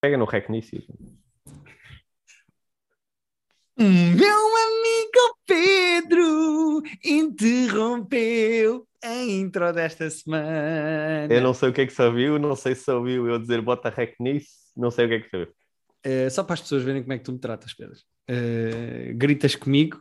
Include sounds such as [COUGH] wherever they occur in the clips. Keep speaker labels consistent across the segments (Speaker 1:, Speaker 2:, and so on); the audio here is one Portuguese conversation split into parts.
Speaker 1: Pega no rec nisso.
Speaker 2: Meu amigo Pedro interrompeu a intro desta semana.
Speaker 1: Eu não sei o que é que se ouviu, não sei se ouviu eu dizer bota rec nisso, não sei o que é que se ouviu.
Speaker 2: Uh, só para as pessoas verem como é que tu me tratas, Pedro. Uh, gritas comigo,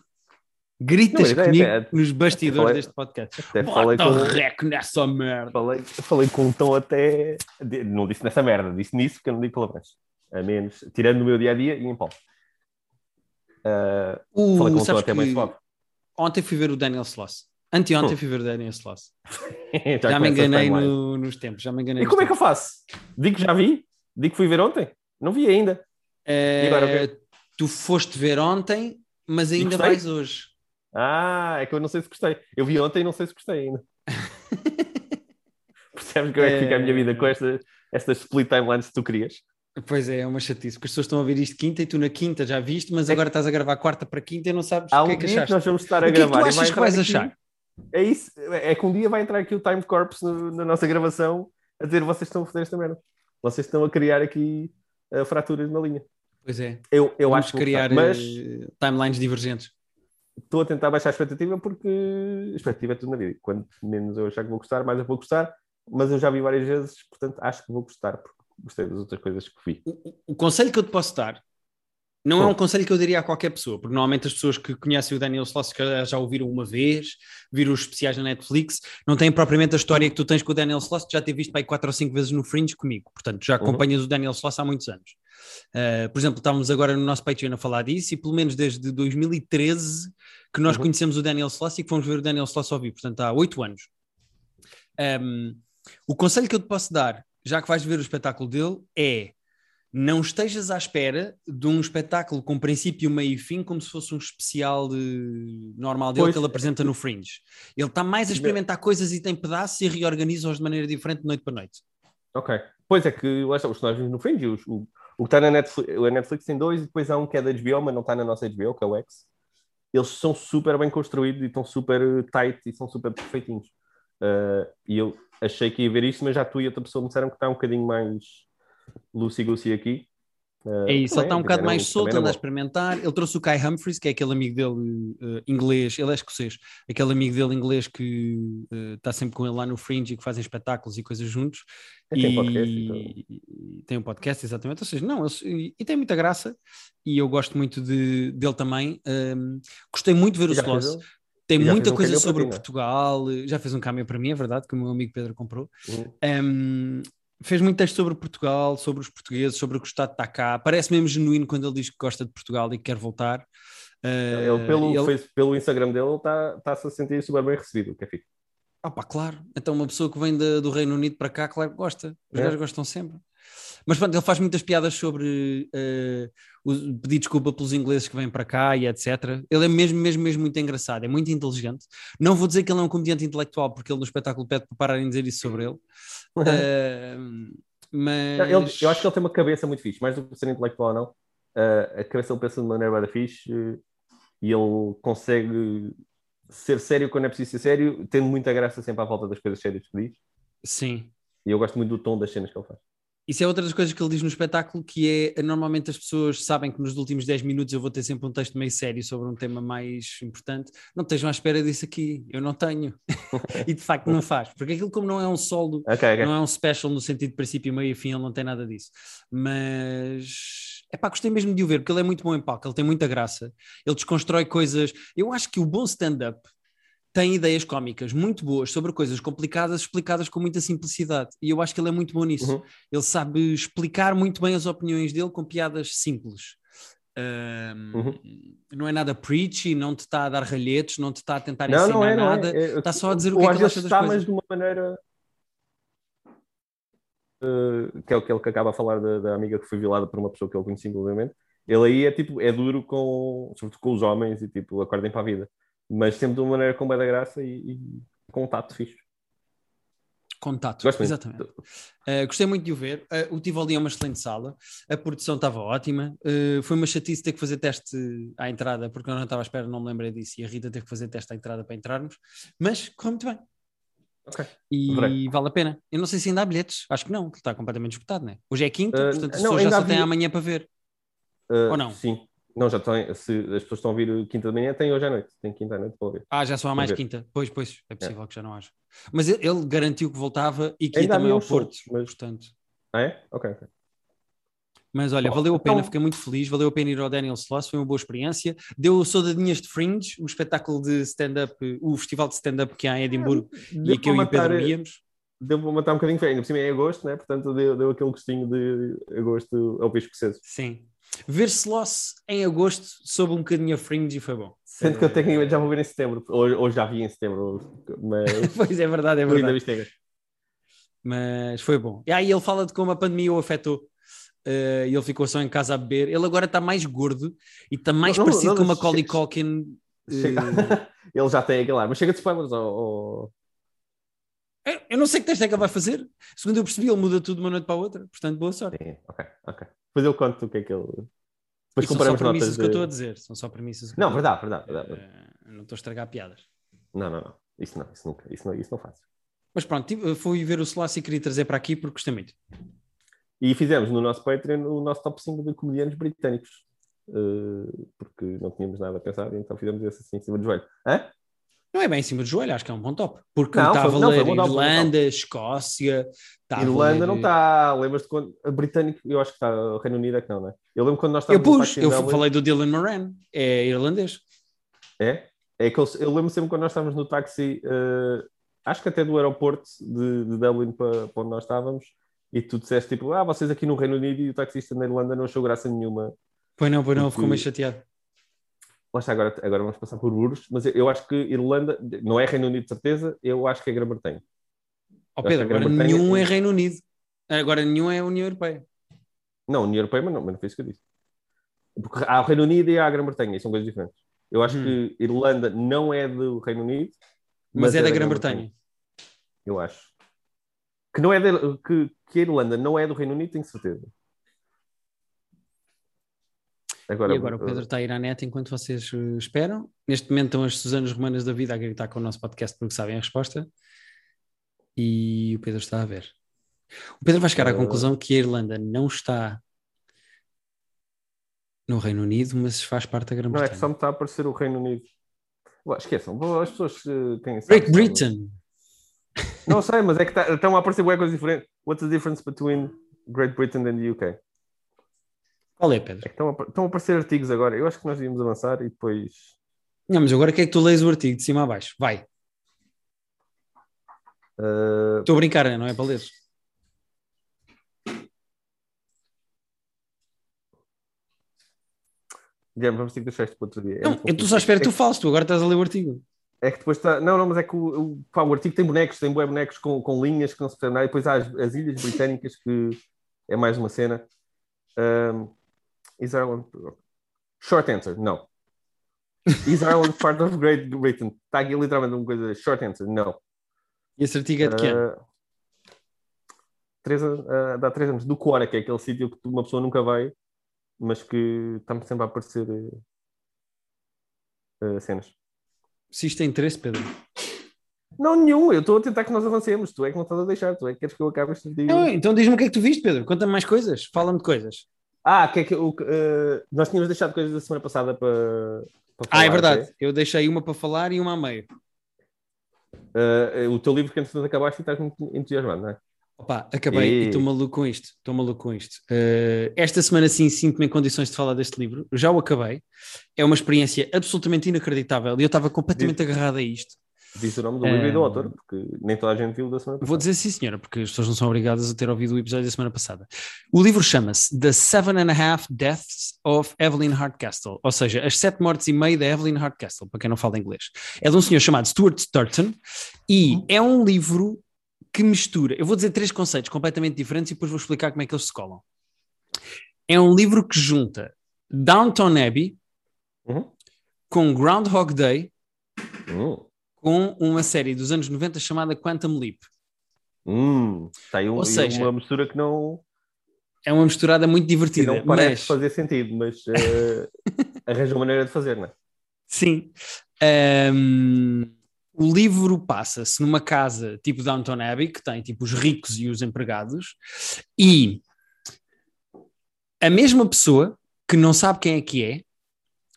Speaker 2: gritas
Speaker 1: Não, é-
Speaker 2: comigo
Speaker 1: é-
Speaker 2: nos bastidores
Speaker 1: falei-
Speaker 2: deste podcast.
Speaker 1: Até falei
Speaker 2: Bota
Speaker 1: com,
Speaker 2: rec nessa merda.
Speaker 1: falei, falei com um tom até. Não disse nessa merda, disse nisso porque eu não digo palavrões. A menos, tirando no meu dia a dia e em Paulo. Uh,
Speaker 2: Uh,
Speaker 1: falei com um tom até mais suave.
Speaker 2: Ontem fui ver o Daniel Sloss. Anteontem
Speaker 1: Hum.
Speaker 2: fui ver o Daniel Sloss. [LAUGHS]
Speaker 1: Já
Speaker 2: Já, me enganei no- nos tempos. Já me enganei
Speaker 1: E como é que eu
Speaker 2: tempos.
Speaker 1: faço? Digo que já vi? Digo que fui ver ontem? Não vi ainda.
Speaker 2: Eh,
Speaker 1: agora o quê?
Speaker 2: tu foste ver ontem, mas ainda vais hoje.
Speaker 1: Ah, é que eu não sei se gostei. Eu vi ontem e não sei se gostei ainda. [LAUGHS] Percebes como é que fica a minha vida com esta, estas split timelines que tu querias?
Speaker 2: Pois é, é uma chatice, porque as pessoas estão a ouvir isto quinta e tu na quinta já viste, mas
Speaker 1: É
Speaker 2: agora estás a gravar quarta para quinta e não sabes
Speaker 1: Há
Speaker 2: o
Speaker 1: um
Speaker 2: que é que
Speaker 1: dia que
Speaker 2: achaste.
Speaker 1: nós vamos estar
Speaker 2: O
Speaker 1: a
Speaker 2: que é que
Speaker 1: gravar.
Speaker 2: tu achas que vais
Speaker 1: aqui-
Speaker 2: achar?
Speaker 1: É isso. É que um dia vai entrar aqui o Time Corps no- na nossa gravação a dizer vocês estão a fazer esta merda. Vocês estão a criar aqui uh, fraturas na linha.
Speaker 2: Pois é,
Speaker 1: Eu, eu
Speaker 2: vamos
Speaker 1: acho
Speaker 2: criar
Speaker 1: mas
Speaker 2: eh, timelines divergentes.
Speaker 1: Estou a tentar baixar a expectativa porque a expectativa é tudo na vida. Quanto menos eu achar que vou gostar, mais eu vou gostar. Mas eu já vi várias vezes, portanto acho que vou gostar porque gostei das outras coisas que vi.
Speaker 2: O, o- o conselho que eu te posso dar não é um conselho que eu diria a qualquer pessoa, porque normalmente as pessoas que conhecem o Daniel Sloss já- já ouviram uma vez, viram os especiais na Netflix, não têm propriamente a história que tu tens com o Daniel Sloss, que já ter visto para aí quatro ou cinco vezes no Fringe comigo. Portanto, já
Speaker 1: Uhum.
Speaker 2: acompanhas o Daniel Sloss há muitos anos. Uh, por exemplo, estávamos agora no nosso Patreon a falar disso e pelo menos desde 2013 que nós
Speaker 1: Uhum.
Speaker 2: conhecemos o Daniel Sloss e que fomos ver o Daniel Sloss ao vivo, portanto há oito anos. Um, o conselho que eu te posso dar, já que vais ver o espetáculo dele, é não estejas à espera de um espetáculo com princípio, meio e fim, como se fosse um especial de... normal dele
Speaker 1: Pois.
Speaker 2: que ele apresenta no Fringe. Ele está mais a experimentar coisas e tem pedaços e reorganiza-os de maneira diferente de noite para noite.
Speaker 1: Ok. Pois é que lá está, os vimos no Fringe, os- o, o que está na Netflix, a Netflix tem dois e depois há um que é da HBO, mas não está na nossa HBO, que é o X. Eles são super bem construídos e estão super tight e são super perfeitinhos. Uh, e eu achei que ia ver isto, mas já tu e outra pessoa me disseram que está um bocadinho mais loosey-goosey aqui. Uh,
Speaker 2: É isso, ele
Speaker 1: também,
Speaker 2: está um bocado mais solto, anda a experimentar. Ele trouxe o Kai Humphries, que é aquele amigo dele eh, inglês, ele é escocês, aquele amigo dele inglês que eh, está sempre com ele lá no Fringe e que fazem espetáculos e coisas juntos.
Speaker 1: E tem podcast e tudo.
Speaker 2: e tem um podcast, exatamente. Ou seja, não, eles- e, e tem muita graça e eu gosto muito de, dele também. Um, gostei muito de ver o
Speaker 1: E
Speaker 2: Sloss.
Speaker 1: ele?
Speaker 2: Tem
Speaker 1: e
Speaker 2: muita
Speaker 1: um
Speaker 2: coisa sobre
Speaker 1: é?
Speaker 2: Portugal, já fez um cameo para mim, é verdade, que o meu amigo Pedro comprou.
Speaker 1: Uhum.
Speaker 2: Um, fez muito texto sobre Portugal, sobre os portugueses, sobre o está de estar cá. Parece mesmo genuíno quando ele diz que gosta de Portugal e que quer voltar. Uh,
Speaker 1: Ele, pelo,
Speaker 2: ele-
Speaker 1: fez- pelo Instagram dele, está tá-se a sentir super bem recebido, o que é fixe.
Speaker 2: Ah pá, claro. Então uma pessoa que vem da- do Reino Unido para cá, claro que gosta. Os
Speaker 1: É.
Speaker 2: gajos gostam sempre. Mas pronto, ele faz muitas piadas sobre eh, o- pedir desculpa pelos ingleses que vêm para cá e etc. Ele é mesmo, mesmo, mesmo muito engraçado, é muito inteligente. Não vou dizer que ele é um comediante intelectual, porque ele no espetáculo pede para pararem de dizer isso sobre ele. Mas
Speaker 1: Ele- eu acho que ele tem uma cabeça muito fixe, mais do que ser intelectual ou não. uh, a cabeça ele pensa de maneira bada fixe uh, e ele consegue ser sério quando é preciso ser sério, tendo muita graça sempre à volta das coisas sérias que diz.
Speaker 2: sim.
Speaker 1: E eu gosto muito do tom das cenas que ele faz.
Speaker 2: Isso é outra das coisas que ele diz no espetáculo, que é normalmente as pessoas sabem que nos últimos 10 minutos eu vou ter sempre um texto meio sério sobre um tema mais importante. Não estejam à espera disso aqui, eu não tenho. [LAUGHS] e de facto não faz, porque aquilo como não é um solo,
Speaker 1: Ok, ok.
Speaker 2: não é um special no sentido de princípio, meio e fim, ele não tem nada disso. Mas é pá, gostei mesmo de o ver, porque ele é muito bom em palco, ele tem muita graça, ele desconstrói coisas. Eu acho que o bom stand-up tem ideias cómicas muito boas sobre coisas complicadas explicadas com muita simplicidade. E eu acho que ele é muito bom nisso.
Speaker 1: Uhum.
Speaker 2: Ele sabe explicar muito bem as opiniões dele com piadas simples. Ahm,
Speaker 1: Uhum.
Speaker 2: Não é nada preachy, não te está a dar ralhetes, não te está a tentar
Speaker 1: Não,
Speaker 2: ensinar
Speaker 1: não é, não
Speaker 2: nada.
Speaker 1: é. é.
Speaker 2: está só a dizer o que é que ele acha das
Speaker 1: está,
Speaker 2: coisas.
Speaker 1: mas de uma maneira uh, que é aquele que acaba a falar da, da amiga que foi violada por uma pessoa que ele conhecia inclusivamente. Ele aí é tipo, é duro com, sobretudo com os homens e tipo, acordem para a vida. Mas sempre de uma maneira com bem da graça e, e com um tato fixe.
Speaker 2: Contato,
Speaker 1: Gosto muito.
Speaker 2: exatamente. Uh, gostei muito de o ver. Uh, o Tivoli é uma excelente sala. A produção estava ótima. Uh, foi uma chatice ter que fazer teste à entrada, porque eu não estava à espera, não me lembrei disso. E a Rita teve que fazer teste à entrada para entrarmos. Mas correu muito bem.
Speaker 1: Ok.
Speaker 2: E vale a pena. Eu não sei se ainda há bilhetes, acho que não, que está completamente esgotado, né? Hoje é quinta,
Speaker 1: Uh,
Speaker 2: portanto as
Speaker 1: não,
Speaker 2: pessoas já só têm
Speaker 1: havia-
Speaker 2: amanhã para ver. Ou não?
Speaker 1: Sim. Não, já tem. Se as pessoas estão a vir quinta de manhã, tem hoje à noite. Tem quinta à noite para ouvir.
Speaker 2: Ah, já só há mais quinta. Pois, pois, é possível que já não haja. Mas ele, ele garantiu que voltava e que ia
Speaker 1: Ainda
Speaker 2: também
Speaker 1: havia
Speaker 2: ao Porto,
Speaker 1: mas-
Speaker 2: portanto.
Speaker 1: Ah, é? Ok, ok.
Speaker 2: Mas olha, valeu a pena,
Speaker 1: então-
Speaker 2: fiquei muito feliz, valeu a pena ir ao Daniel Sloss, foi uma boa experiência. Deu soldadinhas de Fringe, o espetáculo de stand-up, o festival de stand-up que há em Edimburgo e
Speaker 1: Deu
Speaker 2: que eu
Speaker 1: para
Speaker 2: e o Pedro
Speaker 1: matar-
Speaker 2: íamos.
Speaker 1: Deu para matar um bocadinho. Ainda por cima é agosto, né? Portanto, deu, deu aquele gostinho de agosto ao pisco cedo.
Speaker 2: Sim. Ver Sloss em agosto soube um bocadinho a Fringe e foi bom.
Speaker 1: Sendo que eu tecnicamente já vou ver em setembro. Ou, ou já vi em setembro. Mas. [LAUGHS]
Speaker 2: Pois é verdade, é verdade.
Speaker 1: vi Stegas.
Speaker 2: Mas foi bom. E aí ele fala de como a pandemia o afetou. eh, e ele ficou só em casa a beber. Ele agora está mais gordo e está mais
Speaker 1: Não,
Speaker 2: parecido
Speaker 1: não,
Speaker 2: com
Speaker 1: não,
Speaker 2: Macaulay [LAUGHS]
Speaker 1: chega-
Speaker 2: Culkin. eh,
Speaker 1: Chega- [LAUGHS] Ele já tem aquele ar. Mas chega de spoilers.
Speaker 2: Eu- eu não sei que teste é que ele vai fazer. Segundo eu percebi, ele muda tudo de uma noite para a outra. Portanto, boa sorte.
Speaker 1: Sim, ok, ok. Depois eu conto o que é que ele. Depois
Speaker 2: E são só
Speaker 1: comparamos
Speaker 2: premissas que eu estou a dizer. São só premissas.
Speaker 1: Não, verdade, verdade, verdade.
Speaker 2: Eh, não estou a estragar piadas.
Speaker 1: Não, não, não. Isso não, isso nunca. Isso não, isso não faço.
Speaker 2: Mas pronto, tive- fui ver o Sloss e queria trazer para aqui porque gostei muito.
Speaker 1: E fizemos no nosso Patreon o nosso top 5 de comediantes britânicos. Eh, porque não tínhamos nada a pensar, então fizemos esse assim em cima do joelho. Hã?
Speaker 2: Não é bem em cima do joelho, acho que é um bom top. Porque
Speaker 1: Não, foi-
Speaker 2: a
Speaker 1: não, bom
Speaker 2: Irlanda, Escócia.
Speaker 1: Irlanda
Speaker 2: valer-
Speaker 1: não está. Lembras-te quando. A britânico, eu acho que está. O Reino Unido é que não, né? Eu lembro quando nós
Speaker 2: Eu
Speaker 1: estávamos no
Speaker 2: pus, eu
Speaker 1: Dublin-
Speaker 2: falei do Dylan Moran, é irlandês.
Speaker 1: É? É que eu, eu lembro sempre quando nós estávamos no táxi, eh, acho que até do aeroporto de, de Dublin para, para onde nós estávamos, e tu disseste tipo, ah, vocês aqui no Reino Unido e o taxista na Irlanda não achou graça nenhuma.
Speaker 2: Pois não, pois não, ficou meio chateado.
Speaker 1: Lá está, agora, agora vamos passar por burros, mas eu, eu acho que Irlanda, não é Reino Unido de certeza, eu acho que é Grã-Bretanha. Que
Speaker 2: Pedro, agora nenhum é Reino Unido. Agora nenhum é União Europeia.
Speaker 1: Não, União Europeia, mas não, mas não foi isso que eu disse. Porque há o Reino Unido e há a Grã-Bretanha, e são coisas diferentes. Eu acho
Speaker 2: Hum.
Speaker 1: que Irlanda não é do Reino Unido,
Speaker 2: Mas, é da
Speaker 1: Grã-Bretanha.
Speaker 2: Grã-Bretanha.
Speaker 1: Eu acho. Que, não é de- que, que a Irlanda não é do Reino Unido, tenho certeza. Agora,
Speaker 2: E agora o Pedro está a ir à net enquanto vocês eh, esperam. Neste momento estão as Susanas Romanas da Vida a gritar com o nosso podcast porque sabem a resposta. E o Pedro está a ver. O Pedro vai chegar à
Speaker 1: Eh.
Speaker 2: conclusão que a Irlanda não está no Reino Unido, mas faz parte da
Speaker 1: não é que
Speaker 2: Grã-Bretanha.
Speaker 1: só me está a aparecer o Reino Unido. Ué, esqueçam, as pessoas eh, têm
Speaker 2: Great. Britain.
Speaker 1: Não sei, mas é que tá- estão a aparecer coisas diferentes. What's the difference between Great Britain and the UK? É
Speaker 2: Qual é, Pedro?
Speaker 1: que estão, a, estão a aparecer artigos agora. Eu acho que nós devíamos avançar e depois.
Speaker 2: Não, mas agora quer que tu leias o artigo de cima a baixo. Vai.
Speaker 1: eh,
Speaker 2: Estou a brincar, não é para ler.
Speaker 1: Guilherme, vamos ter que deixar isto para outro dia. É
Speaker 2: Não,
Speaker 1: muito
Speaker 2: eu estou só à espera que tu
Speaker 1: É que-
Speaker 2: fales, tu agora estás a ler o artigo.
Speaker 1: É que depois está. Não, não, mas é que o, o, pá, o artigo tem bonecos, tem bonecos com, com linhas que não se percebe nada. E depois há as, as ilhas britânicas, que é mais uma cena. Um, is Ireland. Short answer, não. Is Ireland part of Great Britain? Está aqui literalmente uma coisa. Short answer, não.
Speaker 2: E esse artigo é de ano?
Speaker 1: Uh, três, uh, dá três anos. Do Quora, que é aquele sítio que uma pessoa nunca vai, mas que está sempre a aparecer uh, uh, cenas.
Speaker 2: Se isto tem interesse, Pedro.
Speaker 1: Não, nenhum. Eu estou a tentar que nós avancemos. Tu é que não estás a deixar. Tu é que queres que eu acabe este.
Speaker 2: Não, então diz-me o que é que tu viste, Pedro. Conta-me mais coisas. Fala-me de coisas.
Speaker 1: Ah, que é que o que, eh, nós tínhamos deixado coisas da semana passada para, para
Speaker 2: Ah, é
Speaker 1: falar,
Speaker 2: verdade. Eu deixei uma para falar e uma a meio.
Speaker 1: Eh, o teu livro que antes de acabaste estás muito entusiasmado, não é?
Speaker 2: Opa, acabei e estou maluco com isto. Estou maluco com isto. Uh, esta semana sim sinto-me em condições de falar deste livro. Já o acabei. É uma experiência absolutamente inacreditável e eu estava completamente agarrado a isto.
Speaker 1: Diz o nome do livro e do autor, porque nem toda a gente viu da semana passada.
Speaker 2: Vou dizer sim, senhora, porque as pessoas não são obrigadas a ter ouvido o episódio da semana passada. O livro chama-se The Seven and a Half Deaths of Evelyn Hardcastle, ou seja, as sete mortes e meio da Evelyn Hardcastle, para quem não fala inglês. É de um senhor chamado Stuart Sturton e é um livro que mistura. Eu vou dizer três conceitos completamente diferentes e depois vou explicar como é que eles se colam. É um livro que junta Downton Abbey
Speaker 1: Uhum.
Speaker 2: com Groundhog Day
Speaker 1: Hum.
Speaker 2: Com uma série dos anos 90 chamada Quantum Leap.
Speaker 1: Hum. Está aí um-
Speaker 2: Ou seja,
Speaker 1: uma mistura que não,
Speaker 2: É uma misturada muito
Speaker 1: que
Speaker 2: divertida,
Speaker 1: não parece
Speaker 2: mas
Speaker 1: fazer sentido, mas eh, [LAUGHS] arranja uma maneira de fazer, não é?
Speaker 2: sim. Ahm, O livro passa-se numa casa tipo Downton Abbey, que tem tipo os ricos e os empregados, e a mesma pessoa que não sabe quem é que é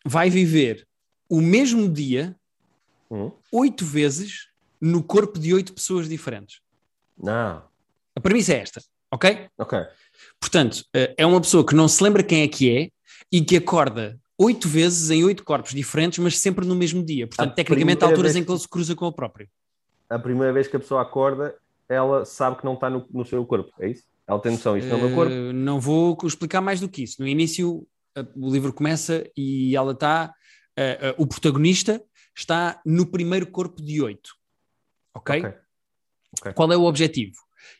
Speaker 2: vai viver o mesmo dia
Speaker 1: Hum?
Speaker 2: oito vezes no corpo de oito pessoas diferentes.
Speaker 1: Não.
Speaker 2: A premissa é esta, ok?
Speaker 1: Ok.
Speaker 2: Portanto, eh, é uma pessoa que não se lembra quem é que é e que acorda oito vezes em oito corpos diferentes, mas sempre no mesmo dia. Portanto,
Speaker 1: A
Speaker 2: tecnicamente, há alturas em que ele se cruza com o próprio.
Speaker 1: A primeira vez que a pessoa acorda, ela sabe que não está no, no seu corpo, é isso? Ela tem noção, isto não é o meu corpo.
Speaker 2: Eh, não vou explicar mais do que isso. No início, eh, o livro começa e ela está. eh, eh, o protagonista está no primeiro corpo de oito. Ok?
Speaker 1: Ok.
Speaker 2: Qual é o objetivo?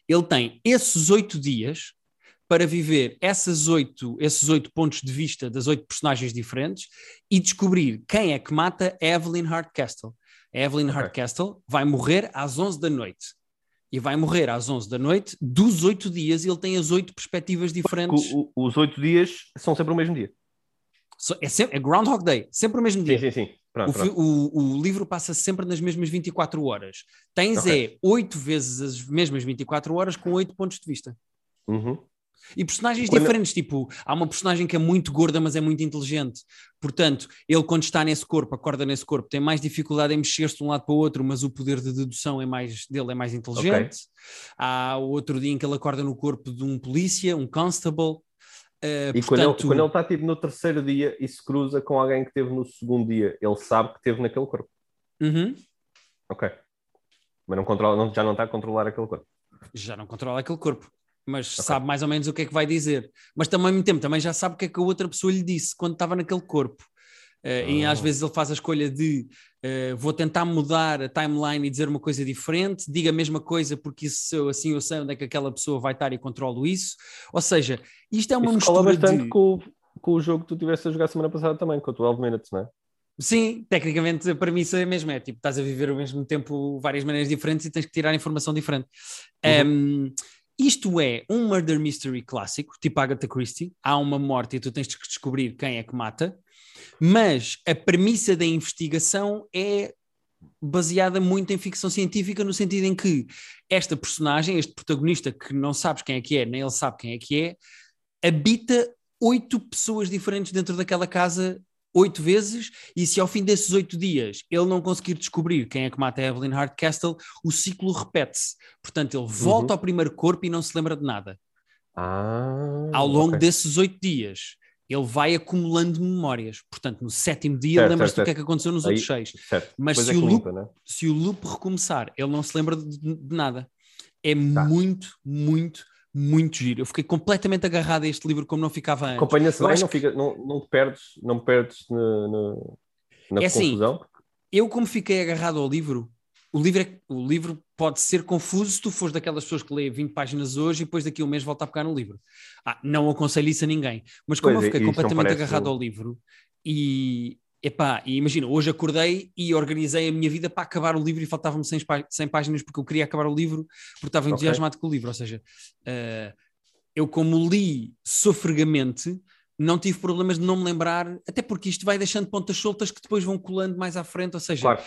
Speaker 2: Ele tem esses oito dias para viver essas oito, esses oito pontos de vista das oito personagens diferentes e descobrir quem é que mata Evelyn Hardcastle. A Evelyn
Speaker 1: Ok.
Speaker 2: Hardcastle vai morrer às 11 da noite. E vai morrer às 11 da noite dos oito dias e ele tem as oito perspectivas diferentes.
Speaker 1: O- o- os oito dias são sempre o mesmo dia.
Speaker 2: So- É, sempre, é Groundhog Day, sempre o mesmo dia.
Speaker 1: Sim, sim, sim. Pronto,
Speaker 2: O,
Speaker 1: pronto.
Speaker 2: o- o livro passa sempre nas mesmas 24 horas. Tens
Speaker 1: Ok.
Speaker 2: é oito vezes as mesmas 24 horas com oito pontos de vista.
Speaker 1: Uhum.
Speaker 2: E personagens
Speaker 1: Quando-
Speaker 2: diferentes, tipo, há uma personagem que é muito gorda, mas é muito inteligente. Portanto, ele quando está nesse corpo, acorda nesse corpo, tem mais dificuldade em mexer-se de um lado para o outro, mas o poder de dedução é mais, dele é mais inteligente. Há outro dia em que ele acorda no corpo de um polícia, um constable. Uh,
Speaker 1: E quando, ele,
Speaker 2: portanto,
Speaker 1: quando ele está tipo, no terceiro dia e se cruza com alguém que teve no segundo dia, ele sabe que teve naquele corpo.
Speaker 2: Uhum.
Speaker 1: Ok. Mas não controla, não- já não está a controlar aquele corpo.
Speaker 2: já não controla aquele corpo, mas sabe mais ou menos o que é que vai dizer. Mas também, ao mesmo tempo, também já sabe o que é que a outra pessoa lhe disse quando estava naquele corpo. E
Speaker 1: Ah.
Speaker 2: às vezes ele faz a escolha de eh, vou tentar mudar a timeline e dizer uma coisa diferente, diga a mesma coisa porque isso eu- assim eu sei onde é que aquela pessoa vai estar e controlo isso. Ou seja, isto é uma
Speaker 1: Isso
Speaker 2: mistura
Speaker 1: bastante
Speaker 2: de...
Speaker 1: com, o- com o jogo que tu tiveste a jogar semana passada também, com o 12 Minutes, não é?
Speaker 2: Sim, tecnicamente a premissa é a mesma, é tipo, estás a viver ao mesmo tempo várias maneiras diferentes e tens que tirar informação diferente.
Speaker 1: Uhum.
Speaker 2: Um, isto é um murder mystery clássico, tipo Agatha Christie, há uma morte e tu tens que descobrir quem é que mata, mas a premissa da investigação é baseada muito em ficção científica no sentido em que esta personagem, este protagonista que não sabes quem é que é, nem ele sabe quem é que é, habita oito pessoas diferentes dentro daquela casa oito vezes, e se ao fim desses oito dias ele não conseguir descobrir quem é que mata a Evelyn Hardcastle, o ciclo repete-se. Portanto, ele volta ao primeiro corpo e não se lembra de nada.
Speaker 1: Ah,
Speaker 2: Ao longo
Speaker 1: ok.
Speaker 2: desses oito dias, ele vai acumulando memórias. Portanto, no sétimo dia, lembra-se do que é que aconteceu nos
Speaker 1: Aí-
Speaker 2: outros seis.
Speaker 1: Certo.
Speaker 2: Mas se
Speaker 1: é
Speaker 2: o loop-
Speaker 1: limpa, né?
Speaker 2: Se o loop recomeçar, ele não se lembra de, de nada. É
Speaker 1: Tá.
Speaker 2: muito, muito, muito giro. Eu fiquei completamente agarrado a este livro como não ficava antes.
Speaker 1: Acompanha-se bem, não, fica, não, não perdes, não perdes na, na, na
Speaker 2: É assim,
Speaker 1: confusão.
Speaker 2: eu como fiquei agarrado ao livro, o livro, é- o livro pode ser confuso se tu fores daquelas pessoas que lê 20 páginas hoje e depois daqui a um mês volta a pegar no livro. Ah, não aconselho isso a ninguém. Mas como
Speaker 1: Pois
Speaker 2: eu fiquei completamente
Speaker 1: parece
Speaker 2: agarrado ao livro e, epá, e imagina, hoje acordei e organizei a minha vida para acabar o livro e faltavam-me 100, pá- 100 páginas porque eu queria acabar o livro porque estava entusiasmado com o livro. Ou seja, eh, eu como li sofregamente não tive problemas de não me lembrar, até porque isto vai deixando pontas soltas que depois vão colando mais à frente, ou seja,
Speaker 1: Claro.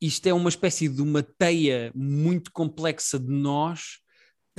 Speaker 2: Isto é uma espécie de uma teia muito complexa de nós.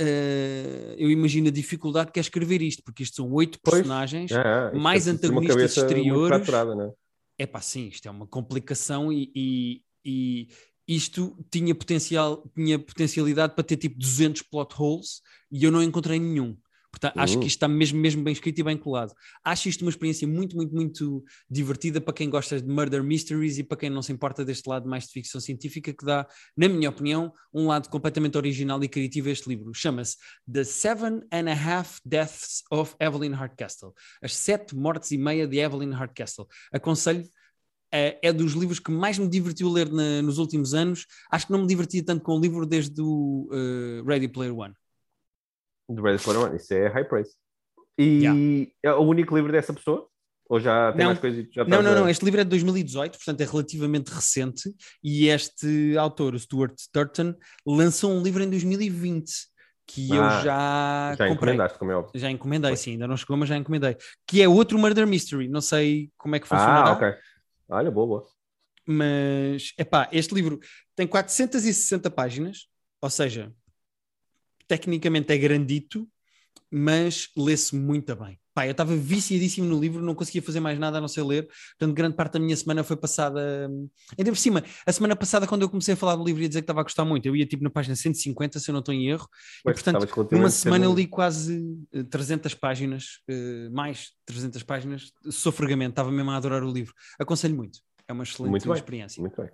Speaker 2: eh, eu imagino a dificuldade que é escrever isto, porque isto são oito personagens.
Speaker 1: É, é,
Speaker 2: mais
Speaker 1: é uma
Speaker 2: antagonistas
Speaker 1: cabeça muito
Speaker 2: exteriores.
Speaker 1: fraturada, né?
Speaker 2: É pá, sim, isto é uma complicação e, e- e isto tinha, potencial, tinha potencialidade para ter tipo 200 plot holes e eu não encontrei nenhum. Portanto, acho
Speaker 1: Uhum.
Speaker 2: que isto está mesmo, mesmo bem escrito e bem colado. Acho isto uma experiência muito, muito, muito divertida para quem gosta de murder mysteries e para quem não se importa deste lado mais de ficção científica, que dá, na minha opinião, um lado completamente original e criativo a este livro. Chama-se The Seven and a Half Deaths of Evelyn Hardcastle. As Sete Mortes e Meia de Evelyn Hardcastle. Aconselho é, é dos livros que mais me divertiu ler na- nos últimos anos. Acho que não me divertia tanto com o livro desde o uh, Ready Player One.
Speaker 1: Do Player One, isso é high praise. E é o único livro dessa pessoa? Ou já tem
Speaker 2: Não.
Speaker 1: mais coisas? Já
Speaker 2: Não, não,
Speaker 1: a-
Speaker 2: não. Este livro é de 2018, portanto é relativamente recente. E este autor, o Stuart Turton, lançou um livro em 2020 que eu
Speaker 1: Ah,
Speaker 2: já,
Speaker 1: Já
Speaker 2: comprei.
Speaker 1: encomendaste, como é óbvio.
Speaker 2: Já encomendei, sim, ainda não chegou, mas já encomendei. Que é outro Murder Mystery. Não sei como é que funcionará.
Speaker 1: Ah, ok. Olha, boa, boa.
Speaker 2: Mas, epá, este livro tem 460 páginas, ou seja, tecnicamente é grandito, mas lê-se muito bem. Pá, eu estava viciadíssimo no livro, não conseguia fazer mais nada a não ser ler, portanto, grande parte da minha semana foi passada. Ainda por cima, a semana passada, quando eu comecei a falar do livro, ia dizer que estava a gostar muito. Eu ia tipo na página 150, se eu não estou em erro, e portanto, numa semana eu li quase eh, 300 páginas, eh, mais 300 páginas, sofregamento, estava mesmo a adorar o livro. Aconselho muito, é uma excelente
Speaker 1: Muito
Speaker 2: experiência.
Speaker 1: Muito bem.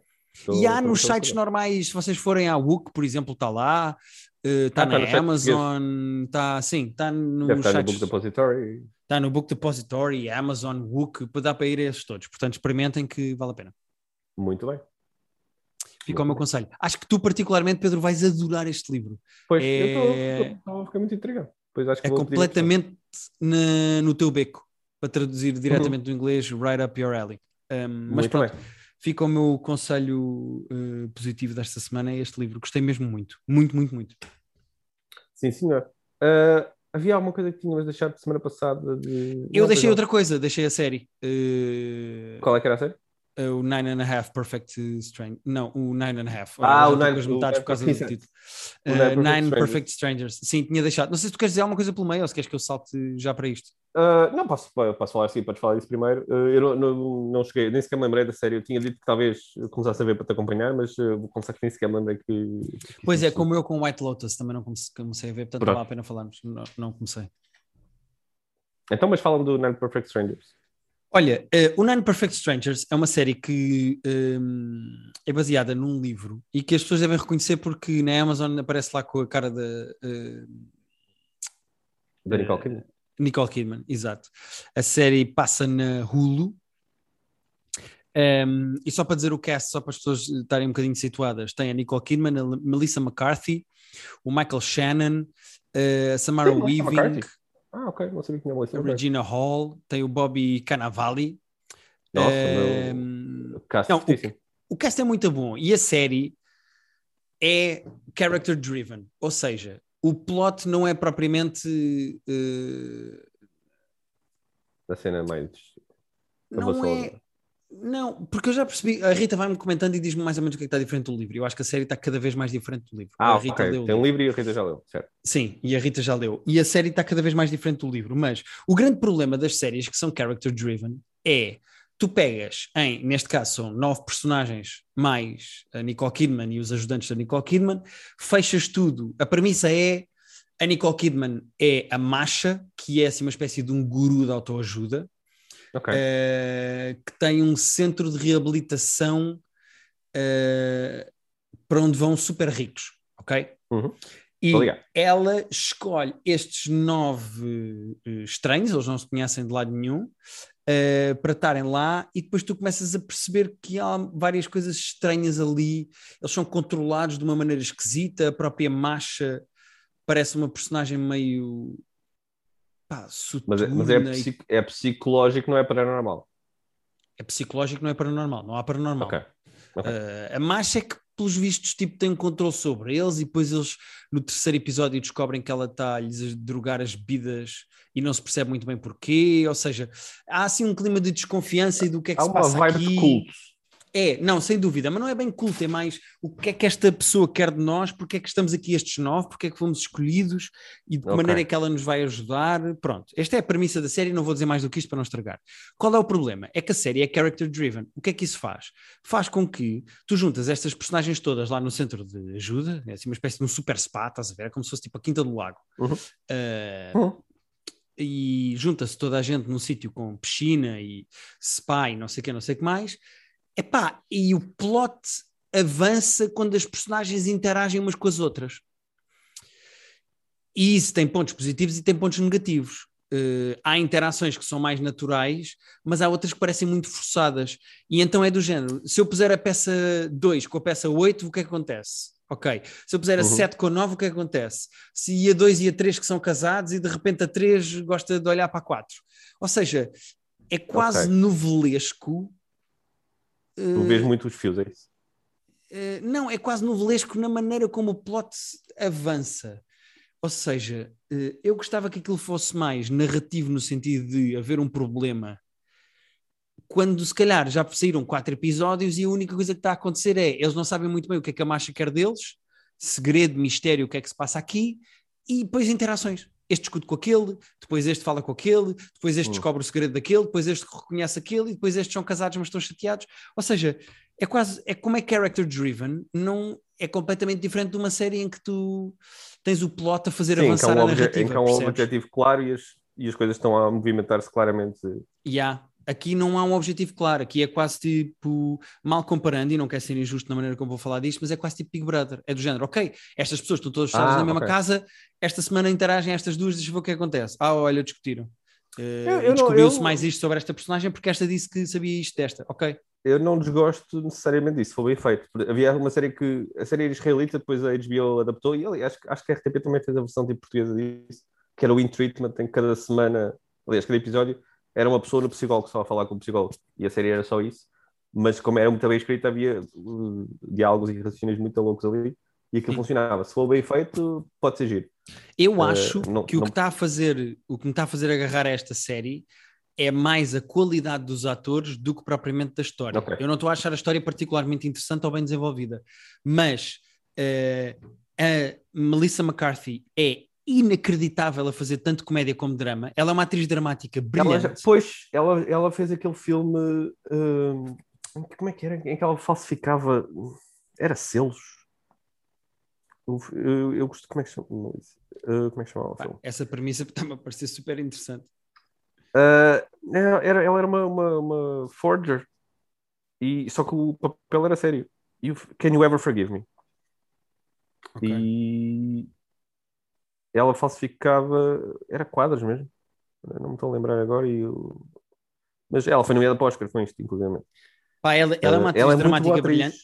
Speaker 2: E há
Speaker 1: estou-
Speaker 2: nos
Speaker 1: estou
Speaker 2: sites normais, se vocês forem à WUC, por exemplo, está lá, está
Speaker 1: Ah, tá
Speaker 2: na
Speaker 1: no site
Speaker 2: Amazon, está sim, está
Speaker 1: Deve
Speaker 2: nos
Speaker 1: estar no Book Depository.
Speaker 2: está no Book Depository, Amazon, WUC, dá para ir a esses todos. Portanto, experimentem que vale a pena.
Speaker 1: Muito bem.
Speaker 2: Fica o meu conselho. Acho que tu, particularmente, Pedro, vais adorar este livro.
Speaker 1: Pois,
Speaker 2: É-
Speaker 1: eu estou a ficar muito intrigado. Pois acho que
Speaker 2: É completamente na- no teu beco, para traduzir diretamente do inglês, right up your alley. Um, mas
Speaker 1: Muito
Speaker 2: pronto,
Speaker 1: bem.
Speaker 2: Fica o meu conselho uh, positivo desta semana, é este livro. Gostei mesmo muito, muito, muito, muito.
Speaker 1: Sim, senhor. Ah, havia alguma coisa que tínhamos deixado de semana passada? De...
Speaker 2: Eu
Speaker 1: Não,
Speaker 2: deixei outra coisa, deixei a série. Uh.
Speaker 1: Qual é que era a série?
Speaker 2: O Nine and a Half Perfect Strange. Não, o Nine and a Half.
Speaker 1: Ah, o Nine-
Speaker 2: as metades por causa do
Speaker 1: Perfect-
Speaker 2: título. [LAUGHS] Uh,
Speaker 1: Nine Perfect
Speaker 2: Nine
Speaker 1: Strangers.
Speaker 2: Perfect Strangers. Sim, tinha deixado. Não sei se tu queres dizer alguma coisa pelo meio ou se queres que eu salte já para isto.
Speaker 1: Ah, não, posso, posso falar assim, podes falar isso primeiro. Ah, eu não, não, não cheguei, nem sequer me lembrei da série. Eu tinha dito que talvez começasse a ver para te acompanhar, mas ah, vou confessar que nem sequer me lembrei que.
Speaker 2: Pois é, como eu com White Lotus também não comecei, comecei a ver, portanto
Speaker 1: Pronto.
Speaker 2: não vale a pena falarmos. Não, não comecei.
Speaker 1: Então, mas falam do Nine Perfect Strangers.
Speaker 2: Olha, eh, o Nine Perfect Strangers é uma série que ehm, é baseada num livro e que as pessoas devem reconhecer porque na Amazon aparece lá com a cara da eh,
Speaker 1: Da Nicole Kidman.
Speaker 2: Nicole Kidman, exato. A série passa na Hulu. Ehm, e só para dizer o cast, só para as pessoas estarem um bocadinho situadas, tem a Nicole Kidman, a Melissa McCarthy, o Michael Shannon, eh, a Samara
Speaker 1: Tem
Speaker 2: Weaving,
Speaker 1: McCarthy? Ah, ok, não sabia que tinha uma
Speaker 2: a. Regina Hall, tem o Bobby Cannavale.
Speaker 1: Nossa,
Speaker 2: Ehm,
Speaker 1: meu. Cast
Speaker 2: não, o- o cast é muito bom e a série é character driven, ou seja, o plot não é propriamente eh,
Speaker 1: Da cena mais.
Speaker 2: não é não, porque eu já percebi, a Rita vai-me comentando e diz-me mais ou menos o que é que está diferente do livro. Eu acho que a série está cada vez mais diferente do livro.
Speaker 1: Ah,
Speaker 2: a Rita
Speaker 1: ok.
Speaker 2: leu o
Speaker 1: Tem um
Speaker 2: livro.
Speaker 1: livro e a Rita já leu, certo.
Speaker 2: Sim, e a Rita já leu. E a série está cada vez mais diferente do livro. Mas o grande problema das séries que são character driven é tu pegas em, neste caso são nove personagens mais a Nicole Kidman e os ajudantes da Nicole Kidman, fechas tudo. A premissa é a Nicole Kidman é a Masha, que é assim uma espécie de um guru de autoajuda,
Speaker 1: Ok.
Speaker 2: eh, que tem um centro de reabilitação eh, para onde vão super ricos, ok?
Speaker 1: Uhum.
Speaker 2: E ela escolhe estes nove eh, estranhos, eles não se conhecem de lado nenhum, eh, para estarem lá e depois tu começas a perceber que há várias coisas estranhas ali, eles são controlados de uma maneira esquisita, a própria Masha parece uma personagem meio pá,
Speaker 1: Mas, é, mas é, psico- é psicológico, não é paranormal.
Speaker 2: é psicológico, não é paranormal, não há paranormal.
Speaker 1: Ok. Ok.
Speaker 2: Uh, a Masha é que, pelos vistos, tipo, tem um controle sobre eles e depois eles, no terceiro episódio, descobrem que ela está-lhes a drogar as bebidas e não se percebe muito bem porquê. Ou seja, há assim um clima de desconfiança e do que é que
Speaker 1: Há
Speaker 2: se
Speaker 1: uma
Speaker 2: passa
Speaker 1: vibe
Speaker 2: aqui.
Speaker 1: de culto.
Speaker 2: É, não, sem dúvida, mas não é bem culto, é mais o que é que esta pessoa quer de nós, porque é que estamos aqui estes nove, porque é que fomos escolhidos e de que
Speaker 1: Ok.
Speaker 2: maneira é que ela nos vai ajudar. Pronto, esta é a premissa da série, não vou dizer mais do que isto para não estragar. Qual é o problema? É que a série é character driven. O que é que isso faz? Faz com que tu juntas estas personagens todas lá no centro de ajuda, é assim uma espécie de um super spa, estás a ver? É como se fosse tipo a Quinta do Lago.
Speaker 1: Uhum.
Speaker 2: Eh,
Speaker 1: Uhum.
Speaker 2: e junta-se toda a gente num sítio com piscina e spa e não sei o que, não sei o que mais. Epá, e o plot avança quando as personagens interagem umas com as outras. E isso tem pontos positivos e tem pontos negativos. Eh, há interações que são mais naturais, mas há outras que parecem muito forçadas. E então é do género: se eu puser a peça 2 com a peça 8, o que é que acontece? Ok. Se eu puser a
Speaker 1: Uhum.
Speaker 2: 7 com a 9, o que é que acontece? Se a 2 e a 3 que são casados e de repente a 3 gosta de olhar para a 4. Ou seja, é quase
Speaker 1: Ok.
Speaker 2: novelesco.
Speaker 1: Tu
Speaker 2: eh,
Speaker 1: vês muito os fios, é isso?
Speaker 2: eh, não, é quase novelesco na maneira como o plot avança. Ou seja, eh, eu gostava que aquilo fosse mais narrativo no sentido de haver um problema quando se calhar já saíram quatro episódios e a única coisa que está a acontecer é eles não sabem muito bem o que é que a marcha quer deles, segredo, mistério, o que é que se passa aqui, e depois interações. Este discute com aquele, depois este fala com aquele, depois este
Speaker 1: Hum.
Speaker 2: descobre o segredo daquele, depois este reconhece aquele, e depois estes são casados mas estão chateados. Ou seja, é quase, é como é character driven, não é completamente diferente de uma série em que tu tens o plot a fazer
Speaker 1: Sim,
Speaker 2: avançar
Speaker 1: um,
Speaker 2: a narrativa.
Speaker 1: em que há um
Speaker 2: percebes?
Speaker 1: objetivo claro e as, e as coisas estão a movimentar-se claramente.
Speaker 2: Há. Aqui não há um objetivo claro, aqui é quase tipo, mal comparando, e não quero ser injusto na maneira como vou falar disto, mas é quase tipo Big Brother. É do género, ok, estas pessoas estão todas fechadas
Speaker 1: Ah,
Speaker 2: na mesma
Speaker 1: ok.
Speaker 2: casa, esta semana interagem estas duas, deixa eu ver o que acontece. Ah, olha, discutiram.
Speaker 1: Não-
Speaker 2: descobriu-se
Speaker 1: eu-
Speaker 2: mais isto sobre esta personagem porque esta disse que sabia isto desta. Ok.
Speaker 1: Eu não desgosto necessariamente disso, foi bem feito. Havia uma série que a série era israelita, depois a HBO adaptou, e aliás, acho, que- acho que a RTP também fez a versão tipo portuguesa disso, que era o In Treatment, em que cada semana, aliás, cada episódio era uma pessoa no psicólogo só a falar com o psicólogo, e a série era só isso. Mas como era muito bem escrita, havia uh, diálogos e raciocínios muito loucos ali, e aquilo
Speaker 2: Sim.
Speaker 1: funcionava. Se for bem feito, pode ser giro.
Speaker 2: Eu
Speaker 1: Eh,
Speaker 2: acho
Speaker 1: não-
Speaker 2: que o
Speaker 1: não-
Speaker 2: que está a fazer, o que me está a fazer agarrar a esta série é mais a qualidade dos atores do que propriamente da história.
Speaker 1: Ok.
Speaker 2: Eu não estou a achar a história particularmente interessante ou bem desenvolvida, mas eh, a Melissa McCarthy é inacreditável a fazer tanto comédia como drama. Ela é uma atriz dramática
Speaker 1: Ela
Speaker 2: brilhante.
Speaker 1: já- pois, ela, ela fez aquele filme. hum, como é que era? Em que ela falsificava. Era selos. Eu, eu, eu gosto. Como é que chama? Uh, como é que chamava o
Speaker 2: Pá,
Speaker 1: filme?
Speaker 2: essa premissa [LAUGHS] está-me a parecer super interessante.
Speaker 1: Uh, era, ela era uma, uma, uma forger. E, só que o papel era sério. O Can You Ever Forgive Me?
Speaker 2: Ok.
Speaker 1: E ela falsificava. Era quadros mesmo. Não me estou a lembrar agora. E eu... Mas ela foi nomeada para o Oscar com isto, inclusive.
Speaker 2: Pá, ela, ela é uma atriz
Speaker 1: muito
Speaker 2: dramática
Speaker 1: boa atriz.
Speaker 2: brilhante.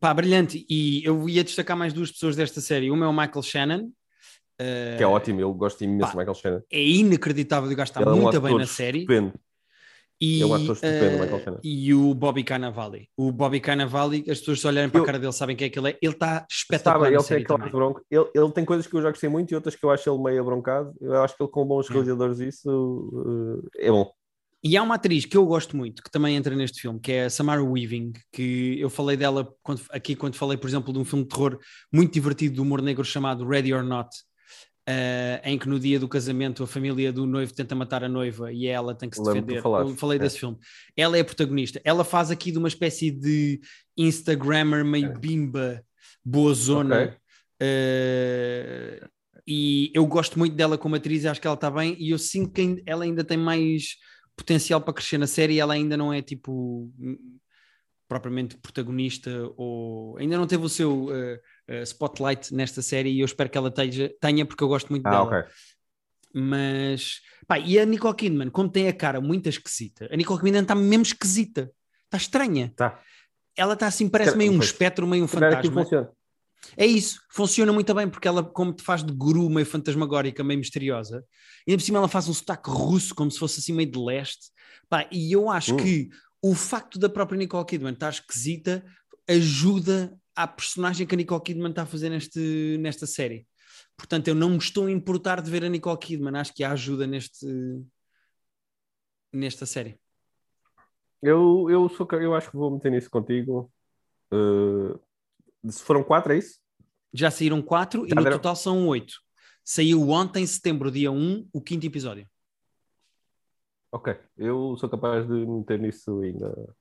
Speaker 2: Pá, brilhante. E eu ia destacar mais duas pessoas desta série. Uma é o Michael Shannon. eh,
Speaker 1: Que é ótimo, eu gosto imenso
Speaker 2: pá,
Speaker 1: de Michael Shannon.
Speaker 2: É inacreditável, o gajo está
Speaker 1: Ele é um
Speaker 2: muito bem na série.
Speaker 1: Estupendo.
Speaker 2: E,
Speaker 1: é um ator estupendo,
Speaker 2: eh,
Speaker 1: Michael Shannon.
Speaker 2: e o Bobby Cannavale. O Bobby Cannavale, as pessoas se olharem para
Speaker 1: Eu-
Speaker 2: a cara dele sabem quem é que ele é. Ele está espetacular
Speaker 1: Sabe, ele tem aquele bronco. Ele, ele tem coisas que eu já gostei muito e outras que eu acho ele meio abroncado. Eu acho que ele, com bons
Speaker 2: É.
Speaker 1: realizadores, isso eh, é bom.
Speaker 2: E há uma atriz que eu gosto muito, que também entra neste filme, que é a Samara Weaving, que eu falei dela quando- aqui quando falei, por exemplo, de um filme de terror muito divertido do humor negro chamado Ready or Not, eh, em que no dia do casamento a família do noivo tenta matar a noiva e ela tem que se defender.
Speaker 1: falar.
Speaker 2: Eu falei
Speaker 1: É.
Speaker 2: desse filme. Ela é a protagonista. Ela faz aqui de uma espécie de Instagrammer meio bimba, boa zona.
Speaker 1: Ok.
Speaker 2: eh, e eu gosto muito dela como atriz, acho que ela está bem, e eu sinto que ela ainda tem mais potencial para crescer na série, ela ainda não é tipo propriamente protagonista ou ainda não teve o seu eh, spotlight nesta série e eu espero que ela tenha, tenha porque eu gosto muito
Speaker 1: Ah,
Speaker 2: dela.
Speaker 1: ok.
Speaker 2: Mas pá, e a Nicole Kidman, como tem a cara muito esquisita, a Nicole Kidman está mesmo esquisita, está estranha.
Speaker 1: Tá.
Speaker 2: Ela está assim, parece
Speaker 1: Quero-
Speaker 2: meio um espectro, meio um fantasma. É isso, funciona muito bem porque ela, como te faz de guru meio fantasmagórica, meio misteriosa, e ainda por cima ela faz um sotaque russo, como se fosse assim meio de leste. Pá, e eu acho
Speaker 1: Hum.
Speaker 2: que o facto da própria Nicole Kidman estar esquisita ajuda à personagem que a Nicole Kidman está a fazer neste, nesta série. Portanto, eu não me estou a importar de ver a Nicole Kidman, acho que há ajuda neste, nesta série.
Speaker 1: Eu, eu, sou, eu acho que vou meter nisso contigo. Se foram quatro, é isso?
Speaker 2: Já saíram quatro e
Speaker 1: Já
Speaker 2: no
Speaker 1: deram-
Speaker 2: total são oito. Saiu ontem, setembro, dia 1, o quinto episódio.
Speaker 1: Ok. Eu sou capaz de meter nisso ainda.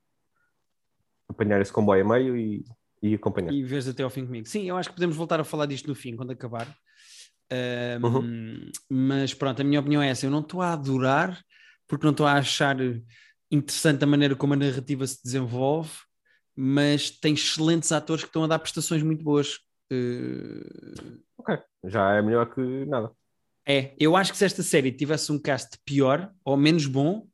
Speaker 1: Apanhar esse comboio a meio e, e acompanhar.
Speaker 2: E vês até ao fim comigo. Sim, eu acho que podemos voltar a falar disto no fim, quando acabar. Ahm,
Speaker 1: Uhum.
Speaker 2: Mas pronto, a minha opinião é essa. Eu não estou a adorar, porque não estou a achar interessante a maneira como a narrativa se desenvolve, mas tem excelentes atores que estão a dar prestações muito boas. Uh,
Speaker 1: Ok. Já é melhor que nada.
Speaker 2: É, eu acho que se esta série tivesse um cast pior ou menos bom,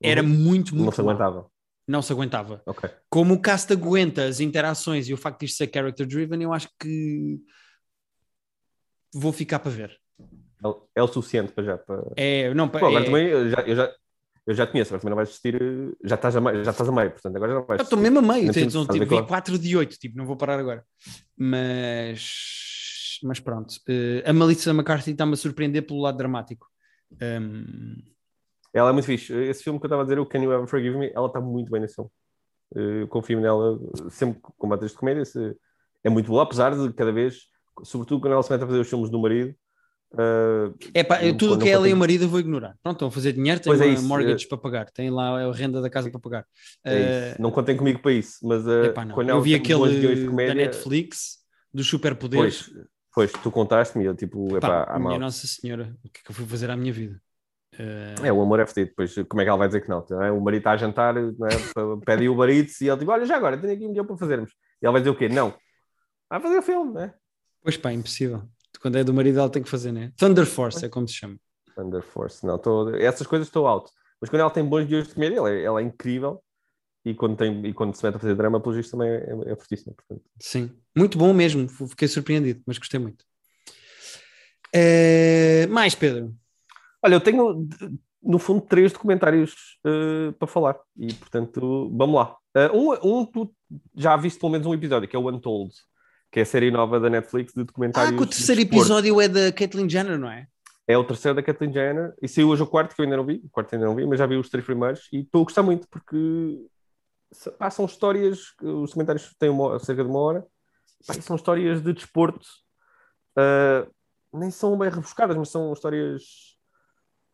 Speaker 2: era
Speaker 1: Uhum.
Speaker 2: muito, muito
Speaker 1: Não se aguentava.
Speaker 2: Não se aguentava.
Speaker 1: Ok.
Speaker 2: Como o cast aguenta as interações e o facto de isto ser character driven, eu acho que vou ficar para ver.
Speaker 1: É o- É suficiente para já. Para...
Speaker 2: É, não, pa-
Speaker 1: Pô, agora
Speaker 2: é-
Speaker 1: também eu já, eu, já, eu já te conheço, agora também não vais assistir. Já estás a meio, já estás a meio portanto agora já não vais
Speaker 2: Eu estou mesmo a meio,
Speaker 1: Ainda
Speaker 2: tipo, tipo, vi
Speaker 1: claro.
Speaker 2: 4 de 8, tipo, não vou parar agora. Mas, mas pronto, Eh, a Melissa McCarthy está-me a surpreender pelo lado dramático. Um,
Speaker 1: Ela é muito fixe. Esse filme que eu estava a dizer, o Can You Ever Forgive Me, ela está muito bem nesse filme. Eh, eu confio nela sempre com batas de comédia. É muito boa, apesar de cada vez, sobretudo quando ela se mete a fazer os filmes do marido. eh,
Speaker 2: É pá, eu- tudo o que é ela e
Speaker 1: consigo.
Speaker 2: o marido eu vou ignorar. Pronto, estão a fazer dinheiro, têm
Speaker 1: é
Speaker 2: mortgage para pagar, têm lá a renda da casa para pagar.
Speaker 1: é
Speaker 2: Eh.
Speaker 1: Não contem comigo para isso, mas eh,
Speaker 2: epá,
Speaker 1: quando
Speaker 2: Eu vi aquele da
Speaker 1: comédia,
Speaker 2: Netflix dos superpoderes.
Speaker 1: Pois, pois, tu contaste-me e eu tipo, epá,
Speaker 2: Pá,
Speaker 1: há
Speaker 2: minha
Speaker 1: mal.
Speaker 2: Nossa Senhora, o que é que eu fui fazer à minha vida? Eh,
Speaker 1: É, o amor é fedido. Depois, como é que ela vai dizer que não? não é? O marido está a jantar, não é? pede o marido e ele tipo, olha, já agora, tenho aqui um milhão para fazermos. E ela vai dizer o quê? Não. Vai fazer o filme, não é?
Speaker 2: Pois pá, impossível. Quando é do marido, ela tem que fazer, né? Thunder Force é como se chama.
Speaker 1: Thunder Force, não, tô, essas coisas estou alto. Mas quando ela tem bons dias de comédia, ela é, ela é incrível. E quando, tem, e quando se mete a fazer drama, pelo visto, também é, é, é fortíssima. Portanto.
Speaker 2: Sim, muito bom mesmo. Fiquei surpreendido, mas gostei muito. Eh, mais, Pedro.
Speaker 1: Olha, eu tenho, no fundo, três documentários eh, para falar. E, portanto, vamos lá. Eh, um, um, tu já viste pelo menos um episódio, que é o Untold, que é a série nova da Netflix de documentários.
Speaker 2: Ah, que o terceiro episódio é da Caitlyn Jenner, não é?
Speaker 1: É o terceiro da Kathleen Jenner e saiu hoje o quarto, que eu ainda não vi. O quarto ainda não vi, mas já vi os três primeiros e estou a gostar muito porque pá, são histórias. Os comentários têm uma, cerca de uma hora. Pá, são histórias de desporto. ah, nem são bem rebuscadas, mas são histórias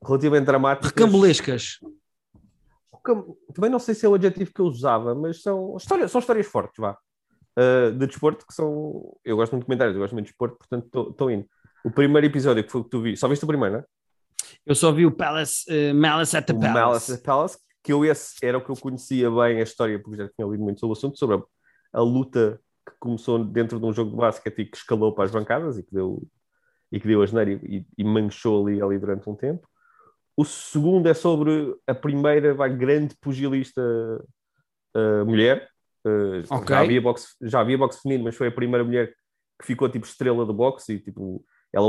Speaker 1: relativamente dramáticas.
Speaker 2: Recambolescas.
Speaker 1: Recam- Também não sei se é o adjetivo que eu usava, mas são histórias, são histórias fortes, vá. ah, de desporto que são. Eu gosto muito de comentários, eu gosto muito de desporto, portanto estou indo. O primeiro episódio que foi que tu vi, só viste o primeiro, não é?
Speaker 2: Eu só vi o Palace, eh, Malice at the
Speaker 1: o
Speaker 2: Palace.
Speaker 1: Malice at the Palace, que eu esse era o que eu conhecia bem a história, porque já tinha ouvido muito sobre o assunto, sobre a, a luta que começou dentro de um jogo de basquete e que escalou para as bancadas e que deu, e que deu a geneira e, e manchou ali, ali durante um tempo. O segundo é sobre a primeira vai, grande pugilista uh, mulher. Uh,
Speaker 2: Ok.
Speaker 1: já, havia boxe, já havia boxe feminino, mas foi a primeira mulher que ficou tipo estrela do boxe e tipo ela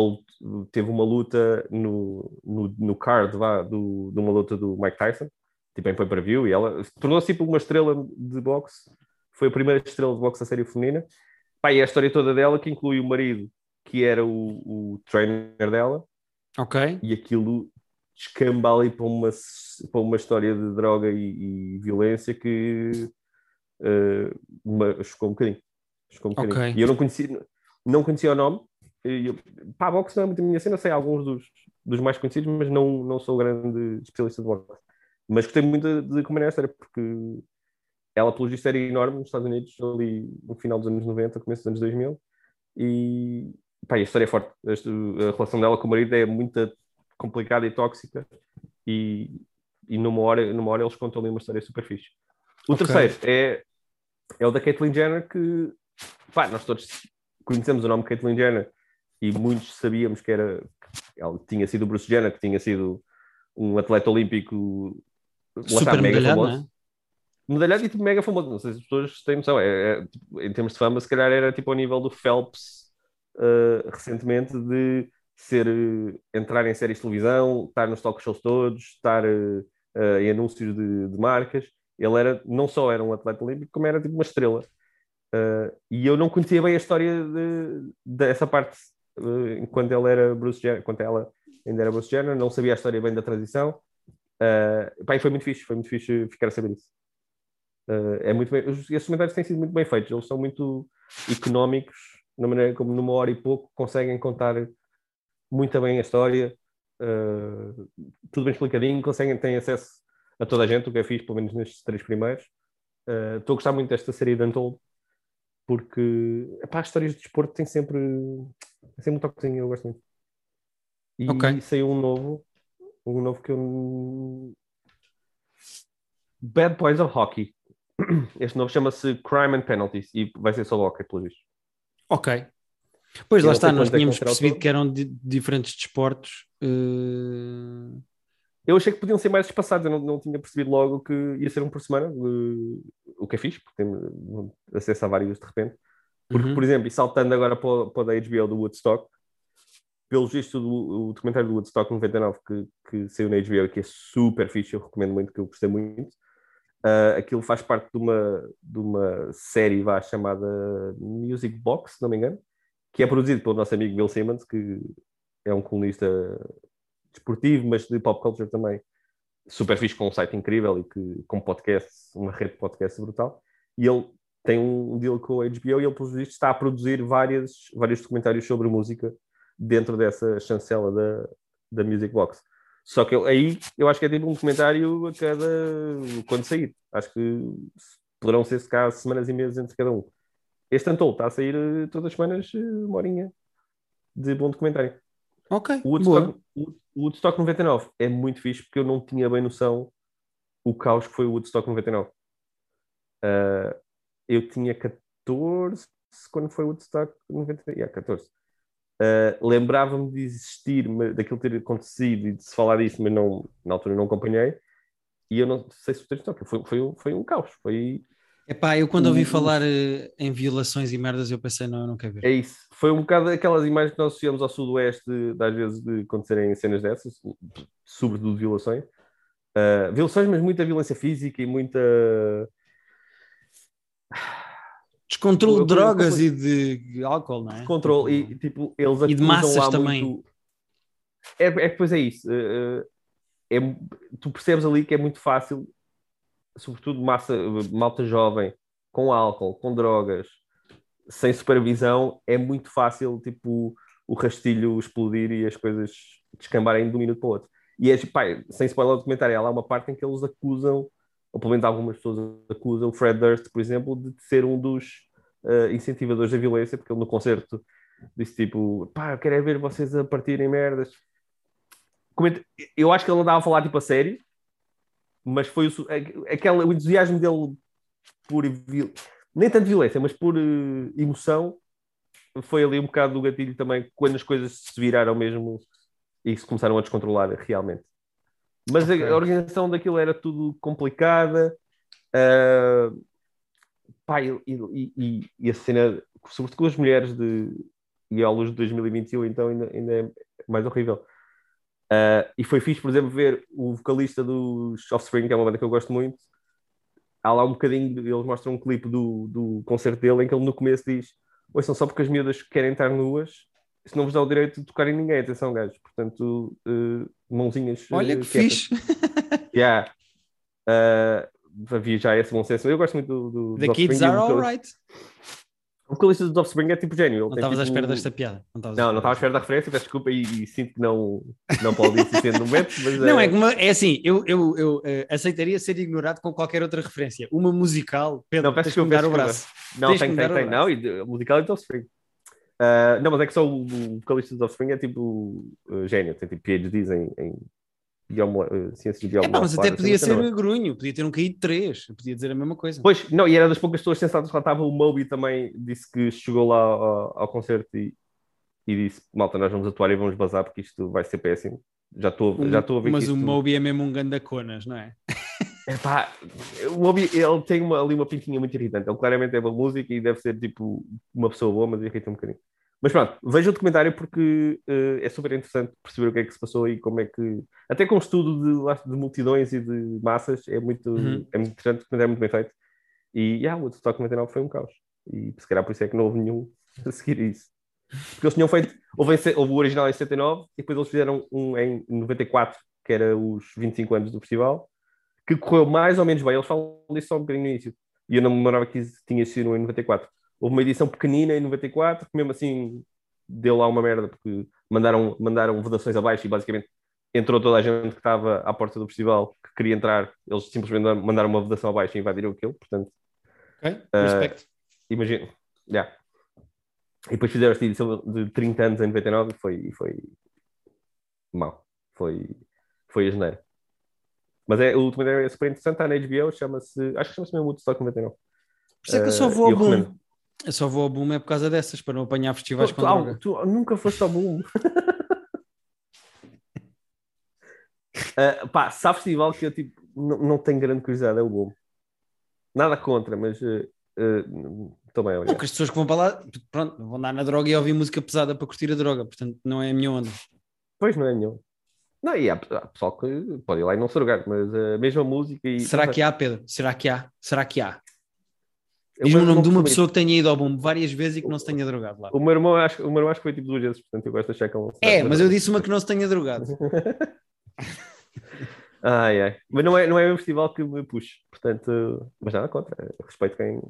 Speaker 1: teve uma luta no, no, no card vá, do, de uma luta do Mike Tyson, tipo em pay-per-view, e ela tornou-se tipo uma estrela de boxe, foi a primeira estrela de boxe da série feminina. Pá, e a história toda dela, que inclui o marido, que era o, o trainer dela,
Speaker 2: Ok.
Speaker 1: e aquilo descamba ali para uma, para uma história de droga e, e violência que uh, me chocou um bocadinho. Chocou um bocadinho.
Speaker 2: Ok.
Speaker 1: E eu não conhecia, não conhecia o nome. E eu, pá, boxe não é muito a minha cena, sei alguns dos, dos mais conhecidos, mas não, não sou grande especialista de boxe. Mas gostei muito de, de acompanhar a história, porque ela, pelo visto, era enorme nos Estados Unidos, ali no final dos anos 90, começo dos anos 2000. E pá, a história é forte. Este- A relação dela com o marido é muito complicada e tóxica. E, e numa, hora, numa hora eles contam ali uma história super fixe. O
Speaker 2: Ok.
Speaker 1: terceiro é, é o da Caitlyn Jenner, que pá, nós todos conhecemos o nome Caitlyn Jenner e muitos sabíamos que era ela tinha sido o Bruce Jenner, que tinha sido um atleta olímpico lá está,
Speaker 2: Super
Speaker 1: mega famoso
Speaker 2: não é?
Speaker 1: medalhado e tipo mega famoso. Não sei se as pessoas têm noção. É, é, tipo, em termos de fama, se calhar era tipo ao nível do Phelps uh, recentemente de ser uh, entrar em séries de televisão, estar nos talk shows todos, estar uh, em anúncios de, de marcas. Ele era não só era um atleta olímpico, como era tipo uma estrela. Uh, e eu não conhecia bem a história de, dessa parte uh, enquanto ele era Bruce Jenner, enquanto ela ainda era Bruce Jenner, não sabia a história bem da transição. Uh, pá, foi muito fixe, foi muito fixe ficar a saber isso. Uh, é muito bem, os, esses comentários têm sido muito bem feitos, eles são muito económicos, na maneira como numa hora e pouco conseguem contar muito bem a história, uh, tudo bem explicadinho, conseguem ter acesso a toda a gente, o que é fixe, pelo menos nestes três primeiros. Uh, Estou a gostar muito desta série de Untold, porque epá, as histórias de desporto têm sempre, têm sempre um toquezinho, eu gosto muito. E
Speaker 2: Ok.
Speaker 1: saiu um novo, um novo que eu. Bad Boys of Hockey. Este novo chama-se Crime and Penalties e vai ser só hockey, pelo visto.
Speaker 2: Ok. Pois lá está, nós
Speaker 1: é
Speaker 2: tínhamos percebido que eram di- diferentes desportos. eh,
Speaker 1: Eu achei que podiam ser mais espaçados, eu não, não tinha percebido logo que ia ser um por semana, eh, o que é fixe, porque tenho acesso a vários de repente. Porque,
Speaker 2: uhum.
Speaker 1: por exemplo, e saltando agora para, para da HBO do Woodstock, pelo visto do o documentário do Woodstock 99 que, que saiu na HBO, que é super fixe, eu recomendo muito, que eu gostei muito. Ah, aquilo faz parte de uma, de uma série vá, chamada Music Box, se não me engano, que é produzido pelo nosso amigo Bill Simmons, que é um colunista desportivo, mas de pop culture também, super fixe com um site incrível e que, com podcast, uma rede de podcast brutal. E ele tem um deal com a HBO e ele, está a produzir várias, vários documentários sobre música dentro dessa chancela da, da Music Box. Só que eu, aí eu acho que é tipo um documentário a cada. quando sair. Acho que poderão ser se cá semanas e meses entre cada um. Este Antol está a sair eh, todas as semanas eh, uma horinha de bom documentário.
Speaker 2: Ok,
Speaker 1: O Woodstock, o Woodstock 99 é muito fixe porque eu não tinha bem noção o caos que foi o Woodstock 99. Uh, eu tinha 14 quando foi o Woodstock 99. Yeah, 14. Uh, Lembrava-me de existir, daquilo ter acontecido e de se falar disso, mas não, na altura não acompanhei. E eu não sei se o TikTok foi, foi, um- foi um caos. Foi,
Speaker 2: Epá, eu quando ouvi
Speaker 1: O-
Speaker 2: falar eh, em violações e merdas, eu pensei, não, eu não quero ver.
Speaker 1: É isso. Foi um bocado aquelas imagens que nós associamos ao sudoeste, às vezes, de acontecerem cenas dessas, sobretudo violações. Uh, violações, mas muita violência física e muita.
Speaker 2: Descontrole de drogas e de, álcool, não é?
Speaker 1: controle.
Speaker 2: Tipo,
Speaker 1: E, tipo, eles
Speaker 2: E de massas também.
Speaker 1: muito- É, é que depois é isso. uh, é- tu percebes ali que é muito fácil, sobretudo massa, malta jovem, com álcool, com drogas, sem supervisão, é muito fácil, tipo, o rastilho explodir e as coisas descambarem de um minuto para o outro. E é, pá, sem spoiler o documentário, há lá uma parte em que eles acusam, ou pelo menos algumas pessoas acusam, o Fred Durst, por exemplo, de ser um dos uh, incentivadores da violência, porque ele no concerto disse tipo, pá, eu quero é ver vocês a partirem merdas. Eu acho que ele estava a falar tipo a sério, mas foi o, su- a- aquela, o entusiasmo dele por nem tanto violência, mas por eh, emoção, foi ali um bocado do gatilho também quando as coisas se viraram mesmo e se começaram a descontrolar realmente. Mas a-
Speaker 2: Ok.
Speaker 1: a organização daquilo era tudo complicada. ah, pá, e, e- e- a cena, sobretudo com as mulheres de e à luz de 2021, então ainda, ainda é mais horrível. Ah, e foi fixe, por exemplo, ver o vocalista dos Offspring, que é uma banda que eu gosto muito. Há lá um bocadinho, eles mostram um clipe do, do concerto dele em que ele no começo diz: Ouçam só porque as miúdas querem estar nuas, isso não vos dá o direito de tocar em ninguém, atenção, gajos. Portanto, eh, mãozinhas.
Speaker 2: Olha
Speaker 1: eh,
Speaker 2: que
Speaker 1: quietas.
Speaker 2: fixe. [LAUGHS]
Speaker 1: Yeah. Ah, havia já esse bom senso. Eu gosto muito do. do
Speaker 2: The kids are alright.
Speaker 1: O vocalista dos Offspring é tipo gênio.
Speaker 2: Não estavas à
Speaker 1: tipo,
Speaker 2: espera desta piada. Não, à
Speaker 1: Não, estava à
Speaker 2: espera
Speaker 1: da referência, peço desculpa e, e sinto que não, não pode existir no momento. Mas,
Speaker 2: Não,
Speaker 1: eh,
Speaker 2: é, como, é assim, eu, eu, eu eh, aceitaria ser ignorado com qualquer outra referência. Uma musical, Pedro,
Speaker 1: Não, peço
Speaker 2: tens que me
Speaker 1: desculpa,
Speaker 2: dar o braço.
Speaker 1: Não,
Speaker 2: Tens
Speaker 1: tem, tem, tem. Não, e musical é do Offspring. Ah, não, mas é que só o, o vocalista dos Offspring é tipo uh, gênio, tem tipo PhDs em, em uh, ciências de
Speaker 2: É mas até podia
Speaker 1: não é?
Speaker 2: ser grunho, podia ter um caído 3, podia dizer a mesma coisa.
Speaker 1: Pois, não, e era das poucas pessoas sensatas que lá estava. O Moby também disse que chegou lá ao, ao concerto e, e disse: Malta, nós vamos atuar e vamos bazar porque isto vai ser péssimo. Já estou já estou a ver
Speaker 2: mas
Speaker 1: que
Speaker 2: o
Speaker 1: isto...
Speaker 2: Moby é mesmo um gandaconas, não é? [LAUGHS]
Speaker 1: Epá, o Moby, ele tem uma- ali uma pintinha muito irritante. Ele claramente é boa música e deve ser tipo uma pessoa boa, mas irrita um bocadinho. Mas pronto, veja o documentário porque eh, é super interessante perceber o que é que se passou e como é que. Até com um estudo de, de multidões e de massas, é muito,
Speaker 2: Uhum.
Speaker 1: é muito interessante, o documentário é muito bem feito. E yeah, o Woodstock 99 foi um caos. E se calhar por isso é que não houve nenhum [LAUGHS] a seguir isso. Porque eles tinham feito. Houve, houve o original em 79 e depois eles fizeram um em 94, que era os 25 anos do festival, que correu mais ou menos bem. Eles falam disso só um bocadinho no início. E eu não me lembrava que tinha sido um em 94. Houve uma edição pequenina em 94, que mesmo assim deu lá uma merda, porque mandaram, mandaram votações abaixo e basicamente entrou toda a gente que estava à porta do festival que queria entrar. Eles simplesmente mandaram uma votação abaixo e invadiram aquilo. Portanto,
Speaker 2: Ok?
Speaker 1: Eh,
Speaker 2: Respect.
Speaker 1: imagino. Yeah. E depois fizeram esta edição de 30 anos em 99 e foi, foi mau. Foi, foi a janeiro. Mas é, o documentário é super interessante, está na HBO, chama-se, acho que chama-se mesmo Woodstock 99.
Speaker 2: Por isso é que eu só
Speaker 1: eh,
Speaker 2: vou ao
Speaker 1: eu
Speaker 2: boom. Eu só vou ao boom é por causa dessas, para não apanhar festivais
Speaker 1: Tu,
Speaker 2: com
Speaker 1: tu-
Speaker 2: droga.
Speaker 1: tu nunca foste ao boom. Uh, [LAUGHS] pá, se há festival que eu tipo, não, tenho grande curiosidade, é o boom. Nada contra, mas uh, uh, também
Speaker 2: Não,
Speaker 1: obrigado.
Speaker 2: que as pessoas que vão para lá, pronto, vão andar na droga e ouvir música pesada para curtir a droga, portanto não é a minha onda.
Speaker 1: Pois não é nenhum. Não, e há, há pessoal que pode ir lá e não se drogar, mas a mesma música e.
Speaker 2: Será que há, Pedro? Será que há? Será que há? Diz-me o nome de uma pessoa que tenha ido ao boom várias vezes e que não se tenha drogado lá.
Speaker 1: O meu irmão acho, o meu irmão acho que foi tipo duas vezes, portanto eu gosto de achar que é um.
Speaker 2: É, mas eu disse uma que não se tenha drogado. [LAUGHS]
Speaker 1: Ai, ai. Mas não é, não é um festival que me puxe, portanto, mas nada contra. Respeito quem. quem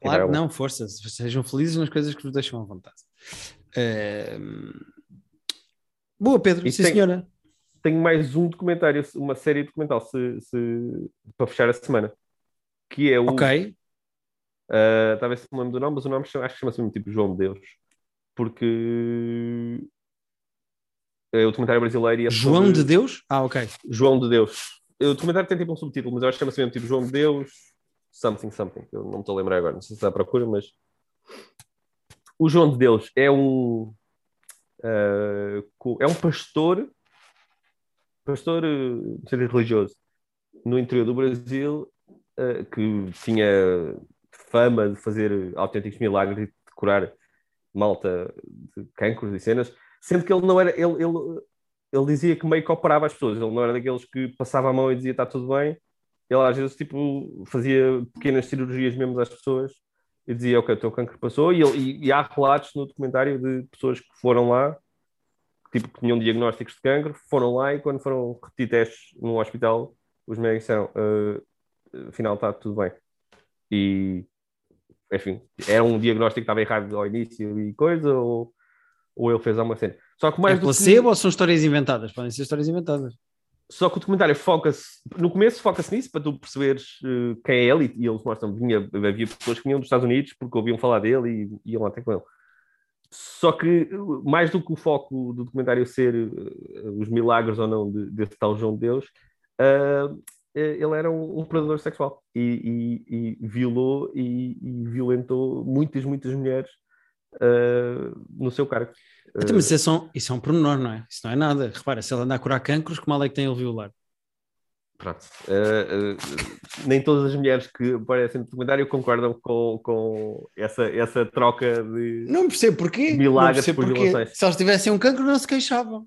Speaker 2: Claro,
Speaker 1: vai ao-
Speaker 2: não, força, sejam felizes nas coisas que vos deixam à vontade. Eh, Boa, Pedro,
Speaker 1: E
Speaker 2: sim
Speaker 1: tem-
Speaker 2: senhora.
Speaker 1: Tenho mais um documentário, uma série documental se, se- para fechar a semana. Que é o.
Speaker 2: Ok,
Speaker 1: Uh, talvez se me lembro do nome, mas o nome acho que chama-se mesmo tipo João de Deus. Porque é o documentário brasileiro e é
Speaker 2: João
Speaker 1: sobre-
Speaker 2: de Deus? Ah, ok.
Speaker 1: João de Deus. O documentário tem tipo um subtítulo, mas eu acho que chama-se mesmo tipo João de Deus, something, something. Eu não me estou a lembrar agora, não sei se está à procura, mas o João de Deus é um uh, é um pastor, pastor se é religioso, no interior do Brasil, uh, que tinha fama de fazer autênticos milagres e de curar malta de cancros e cenas, sendo que ele não era, ele, ele, ele dizia que meio que operava as pessoas, ele não era daqueles que passava a mão e dizia está tudo bem, ele às vezes tipo fazia pequenas cirurgias mesmo às pessoas e dizia ok, o teu cancro passou. E, ele, e, e há relatos no documentário de pessoas que foram lá tipo que tinham diagnósticos de cancro, foram lá e quando foram repetir testes num hospital os médicos disseram "Ah, afinal está tudo bem. E enfim, era um diagnóstico que estava errado ao início e coisa, ou, ou ele fez alguma cena. Só que mais
Speaker 2: É
Speaker 1: do que-
Speaker 2: placebo ou são histórias inventadas? Podem ser histórias inventadas.
Speaker 1: Só que o documentário foca-se, no começo foca-se nisso, para tu perceberes eh, quem é ele, e, e eles mostram, vinha, havia pessoas que vinham dos Estados Unidos porque ouviam falar dele e iam lá até com ele. Só que, eh, mais do que o foco do documentário ser eh, os milagres ou não de- desse tal João de Deus, eh, ele era um, um predador sexual e, e- e violou e, e violentou muitas, muitas mulheres ah, no seu cargo.
Speaker 2: Então, mas isso é, só, isso é um pormenor, não é? Isso não é nada. Repara, se ele anda a curar cancros, que mal é que tem ele violar?
Speaker 1: Pronto. Uh, uh, nem todas as mulheres que aparecem no documentário concordam com, com essa, essa troca de.
Speaker 2: Não percebo porquê.
Speaker 1: Milagres
Speaker 2: não percebo
Speaker 1: por
Speaker 2: porquê.
Speaker 1: violações.
Speaker 2: Se eles tivessem um cancro, não se queixavam.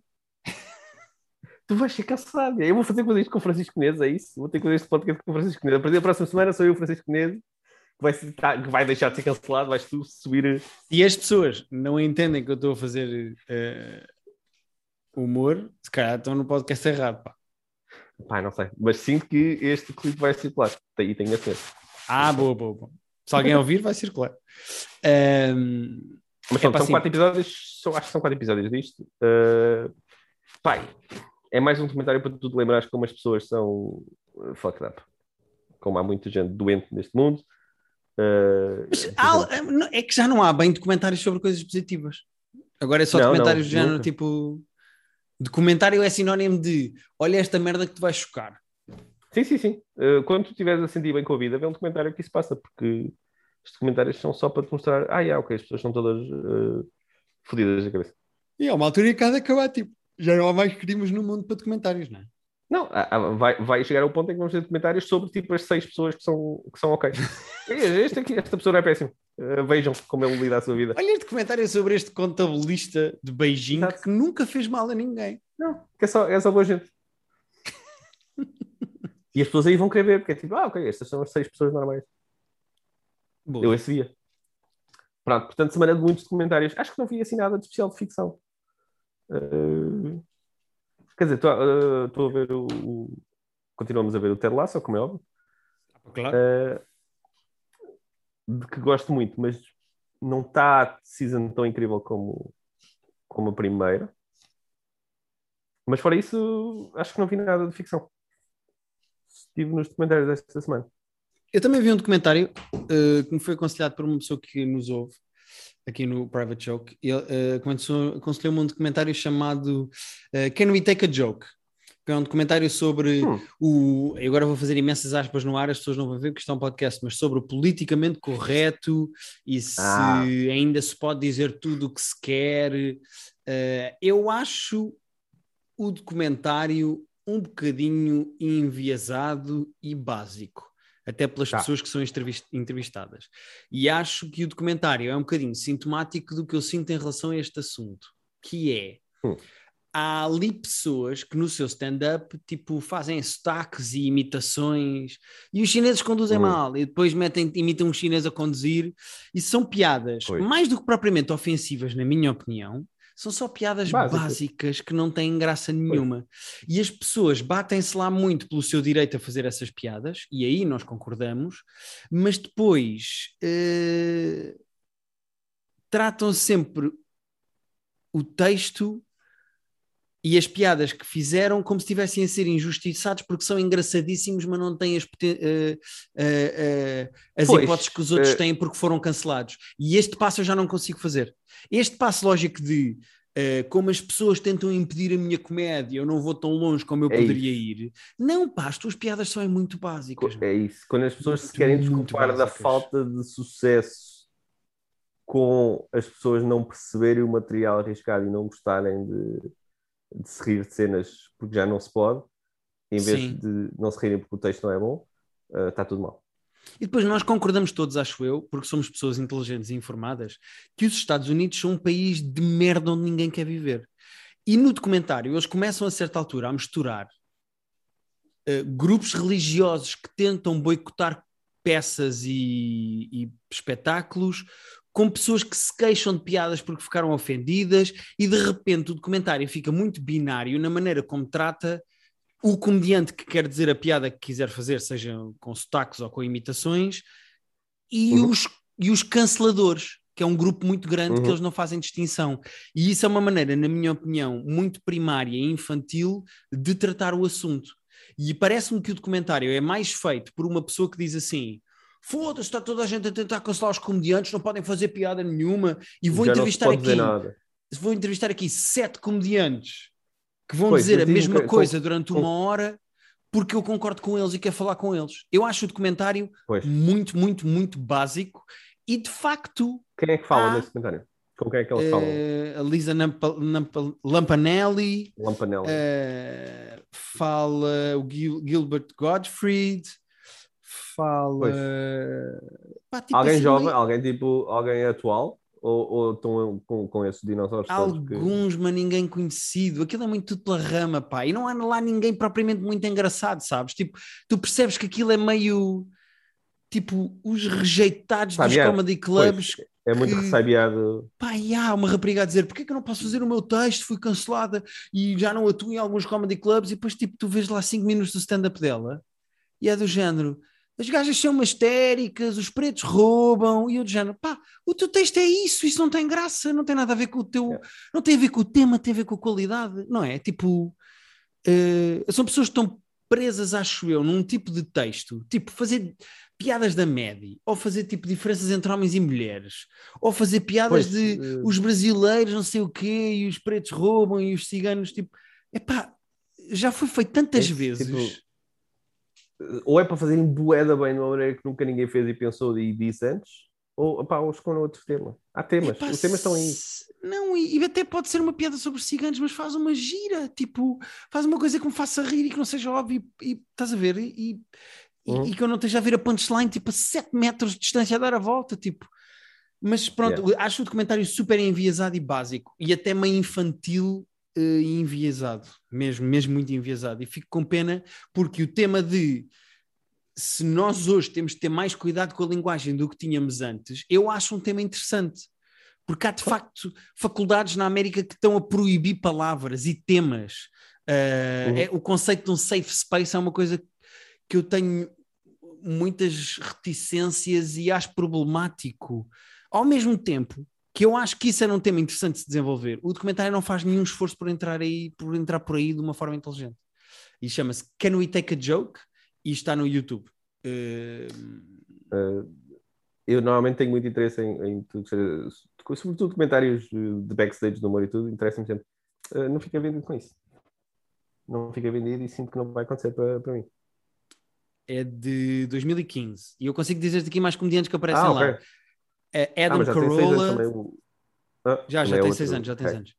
Speaker 1: Tu vais ficar cansado. Eu vou fazer coisa isto com o Francisco Neves, é isso? Vou ter coisa este podcast com o Francisco Neves. A partir da próxima semana sou eu, o Francisco Neves, que vai, ser- tá- que vai deixar de ser cancelado, vais tu subir.
Speaker 2: E as pessoas não entendem que eu estou a fazer eh, humor, se calhar estão no podcast errado. Pá.
Speaker 1: Pá, não sei. Mas sinto que este clipe vai circular. E tenho a certeza.
Speaker 2: Ah, boa, boa, boa. Se alguém ouvir, vai circular. Ahm,
Speaker 1: Mas
Speaker 2: É
Speaker 1: pronto,
Speaker 2: pá,
Speaker 1: são quatro episódios, são, acho que são quatro episódios disto. Uh, pai, é mais um documentário para tu te lembrares como as pessoas são uh, fucked up. Como há muita gente doente neste mundo. Uh,
Speaker 2: mas há-
Speaker 1: gente-
Speaker 2: é que já não há bem documentários sobre coisas positivas. Agora é só
Speaker 1: Não,
Speaker 2: documentários
Speaker 1: não,
Speaker 2: do género
Speaker 1: nunca.
Speaker 2: tipo. Documentário é sinónimo de olha esta merda que te vai chocar.
Speaker 1: Sim, sim, sim. Uh, quando tu estiveres a sentir bem com a vida, vê um documentário que isso passa, porque os documentários são só para te mostrar, ah, yeah, ok, as pessoas são todas uh, fodidas da cabeça.
Speaker 2: E é uma altura em que há de acabar, tipo, já não há mais crimes no mundo para documentários, não é?
Speaker 1: Não, há- há- vai, vai chegar ao ponto em que vamos ter documentários sobre tipo as seis pessoas que são, que são ok. [LAUGHS] este aqui, esta pessoa não é péssimo. Uh, vejam como ele lida a sua vida.
Speaker 2: Olha este documentário sobre este contabilista de Beijing
Speaker 1: Exato.
Speaker 2: que nunca fez mal a ninguém.
Speaker 1: Não, que é só, é só boa gente. e as pessoas aí vão querer ver, porque é tipo, ah, ok, estas são as seis pessoas normais.
Speaker 2: Boa.
Speaker 1: Eu esse via. Pronto, portanto, semana de muitos documentários. Acho que não vi assim nada de especial de ficção. Uh, quer dizer, estou uh, estou a ver o, o- Continuamos a ver o Ted Lasso, como é óbvio.
Speaker 2: Claro.
Speaker 1: Uh, de que gosto muito, mas não está a season tão incrível como, como a primeira. Mas fora isso, acho que não vi nada de ficção. Estive nos documentários desta semana.
Speaker 2: Eu também vi um documentário eh, que me foi aconselhado por uma pessoa que nos ouve aqui no Private Joke. Ele eh, começou- aconselhou-me um documentário chamado eh, Can We Take a Joke? Que é um documentário sobre
Speaker 1: Hum.
Speaker 2: o. Eu agora vou fazer imensas aspas no ar, as pessoas não vão ver porque isto é um podcast, mas sobre o politicamente correto e se
Speaker 1: Ah.
Speaker 2: ainda se pode dizer tudo o que se quer. Eh, eu acho o documentário um bocadinho enviesado e básico, até pelas
Speaker 1: Tá.
Speaker 2: pessoas que são entrevist- entrevistadas. E acho que o documentário é um bocadinho sintomático do que eu sinto em relação a este assunto, que é
Speaker 1: Hum.
Speaker 2: há ali pessoas que no seu stand-up tipo fazem sotaques e imitações e os chineses conduzem
Speaker 1: Hum.
Speaker 2: mal e depois metem, imitam um chinês a conduzir e são piadas mais do que propriamente ofensivas na minha opinião São só piadas
Speaker 1: Básicas.
Speaker 2: básicas que não têm graça nenhuma. E as pessoas batem-se lá muito pelo seu direito a fazer essas piadas, e aí nós concordamos, mas depois eh, tratam sempre o texto e as piadas que fizeram como se estivessem a ser injustiçados porque são engraçadíssimos, mas não têm as, eh, eh, eh, as
Speaker 1: Pois,
Speaker 2: hipóteses que os outros
Speaker 1: eh,
Speaker 2: têm porque foram cancelados. E este passo eu já não consigo fazer. Este passo lógico de eh, como as pessoas tentam impedir a minha comédia, eu não vou tão longe como eu
Speaker 1: É
Speaker 2: poderia ir. Não, pá, as tuas piadas são muito básicas.
Speaker 1: É isso. Quando as pessoas se
Speaker 2: Muito,
Speaker 1: querem
Speaker 2: muito
Speaker 1: desculpar da falta de sucesso com as pessoas não perceberem o material arriscado e não gostarem de, de se rir de cenas porque já não se pode, em vez
Speaker 2: Sim.
Speaker 1: de não se rirem porque o texto não é bom, eh, está tudo mal.
Speaker 2: E depois nós concordamos todos, acho eu, porque somos pessoas inteligentes e informadas, que os Estados Unidos são um país de merda onde ninguém quer viver. E no documentário eles começam a certa altura a misturar eh, grupos religiosos que tentam boicotar peças e, e espetáculos com pessoas que se queixam de piadas porque ficaram ofendidas e de repente o documentário fica muito binário na maneira como trata o comediante que quer dizer a piada que quiser fazer, seja com sotaques ou com imitações, e,
Speaker 1: Uhum.
Speaker 2: os, e os canceladores, que é um grupo muito grande que
Speaker 1: Uhum.
Speaker 2: eles não fazem distinção. E isso é uma maneira, na minha opinião, muito primária e infantil de tratar o assunto. E parece-me que o documentário é mais feito por uma pessoa que diz assim. Foda-se, está toda a gente a tentar cancelar os comediantes, não podem fazer piada nenhuma. E vou
Speaker 1: já
Speaker 2: entrevistar aqui vou entrevistar aqui sete comediantes que vão
Speaker 1: Pois,
Speaker 2: dizer a mesma
Speaker 1: que-
Speaker 2: coisa
Speaker 1: com-
Speaker 2: durante
Speaker 1: com-
Speaker 2: uma hora porque eu concordo com eles e quero falar com eles. Eu acho o documentário
Speaker 1: Pois.
Speaker 2: muito, muito, muito básico e de facto
Speaker 1: Quem é que fala
Speaker 2: Ah.
Speaker 1: nesse comentário? Com quem é que eles falam?
Speaker 2: eh, a Lisa Nampa- Nampa- Lampanelli
Speaker 1: Lampanelli.
Speaker 2: eh, fala o Gil- Gilbert Gottfried fala pá, tipo
Speaker 1: alguém
Speaker 2: assim,
Speaker 1: jovem,
Speaker 2: meio-
Speaker 1: alguém tipo, alguém atual? Ou, ou estão com, com esses dinossauros todos que-
Speaker 2: Alguns, mas ninguém conhecido. Aquilo é muito tudo pela rama, pá. E não há lá ninguém propriamente muito engraçado, sabes? Tipo, tu percebes que aquilo é meio. Tipo, os rejeitados dos comedy clubs.
Speaker 1: Pois, é muito
Speaker 2: que-
Speaker 1: ressabiado.
Speaker 2: Pá, e há uma rapariga a dizer: porque é que eu não posso fazer o meu texto? Fui cancelada e já não atuo em alguns comedy clubs. E depois, tipo, tu vês lá 5 minutos do stand-up dela e é do género. As gajas são histéricas, os pretos roubam, e eu do género, pá, o teu texto é isso, isso não tem graça, não tem nada a ver com o teu,
Speaker 1: É.
Speaker 2: não tem a ver com o tema, tem a ver com a qualidade, não é? Tipo, eh, são pessoas que estão presas, acho eu, num tipo de texto, tipo, fazer piadas da média, ou fazer tipo diferenças entre homens e mulheres, ou fazer piadas
Speaker 1: Pois,
Speaker 2: de
Speaker 1: eh,
Speaker 2: os brasileiros não sei o quê, e os pretos roubam, e os ciganos, tipo, epá, já foi feito tantas
Speaker 1: É,
Speaker 2: vezes.
Speaker 1: tipo, ou é para fazerem boeda bem de uma maneira que nunca ninguém fez e pensou e disse antes, ou opá, ou escolhem outro tema. Há temas,
Speaker 2: Epá,
Speaker 1: os temas estão aí.
Speaker 2: Não, e, e até pode ser uma piada sobre os ciganos, mas faz uma gira, tipo, faz uma coisa que me faça rir e que não seja óbvio, e, e- estás a ver? E, e-
Speaker 1: Uhum.
Speaker 2: e que eu não esteja a ver a punchline, tipo, a 7 metros de distância a dar a volta, tipo. Mas pronto, acho o documentário super enviesado e básico, e até meio infantil e enviesado, mesmo, mesmo muito enviesado. E fico com pena porque o tema de se nós hoje temos de ter mais cuidado com a linguagem do que tínhamos antes, eu acho um tema interessante. Porque há de facto faculdades na América que estão a proibir palavras e temas. Uh,
Speaker 1: Uhum.
Speaker 2: é- o conceito de um safe space é uma coisa que eu tenho muitas reticências e acho problemático. Ao mesmo tempo que eu acho que isso era um tema interessante de se desenvolver, o documentário não faz nenhum esforço por entrar aí, por entrar por aí de uma forma inteligente. E chama-se Can We Take a Joke? E está no YouTube. Uh,
Speaker 1: Uh, eu normalmente tenho muito interesse em, em tudo que seja, sobretudo documentários de backstage do humor e tudo, interessa-me sempre. Uh, não fica vendido com isso. Não fica vendido e sinto que não vai acontecer para, para mim.
Speaker 2: é de 2015. E eu consigo dizer-te aqui mais comediantes que aparecem
Speaker 1: Ah,
Speaker 2: lá. É
Speaker 1: Ah,
Speaker 2: Adam
Speaker 1: mas já
Speaker 2: Carolla.
Speaker 1: também. o- Ah,
Speaker 2: Já, já
Speaker 1: é
Speaker 2: tem seis anos, já tem
Speaker 1: ok.
Speaker 2: seis anos.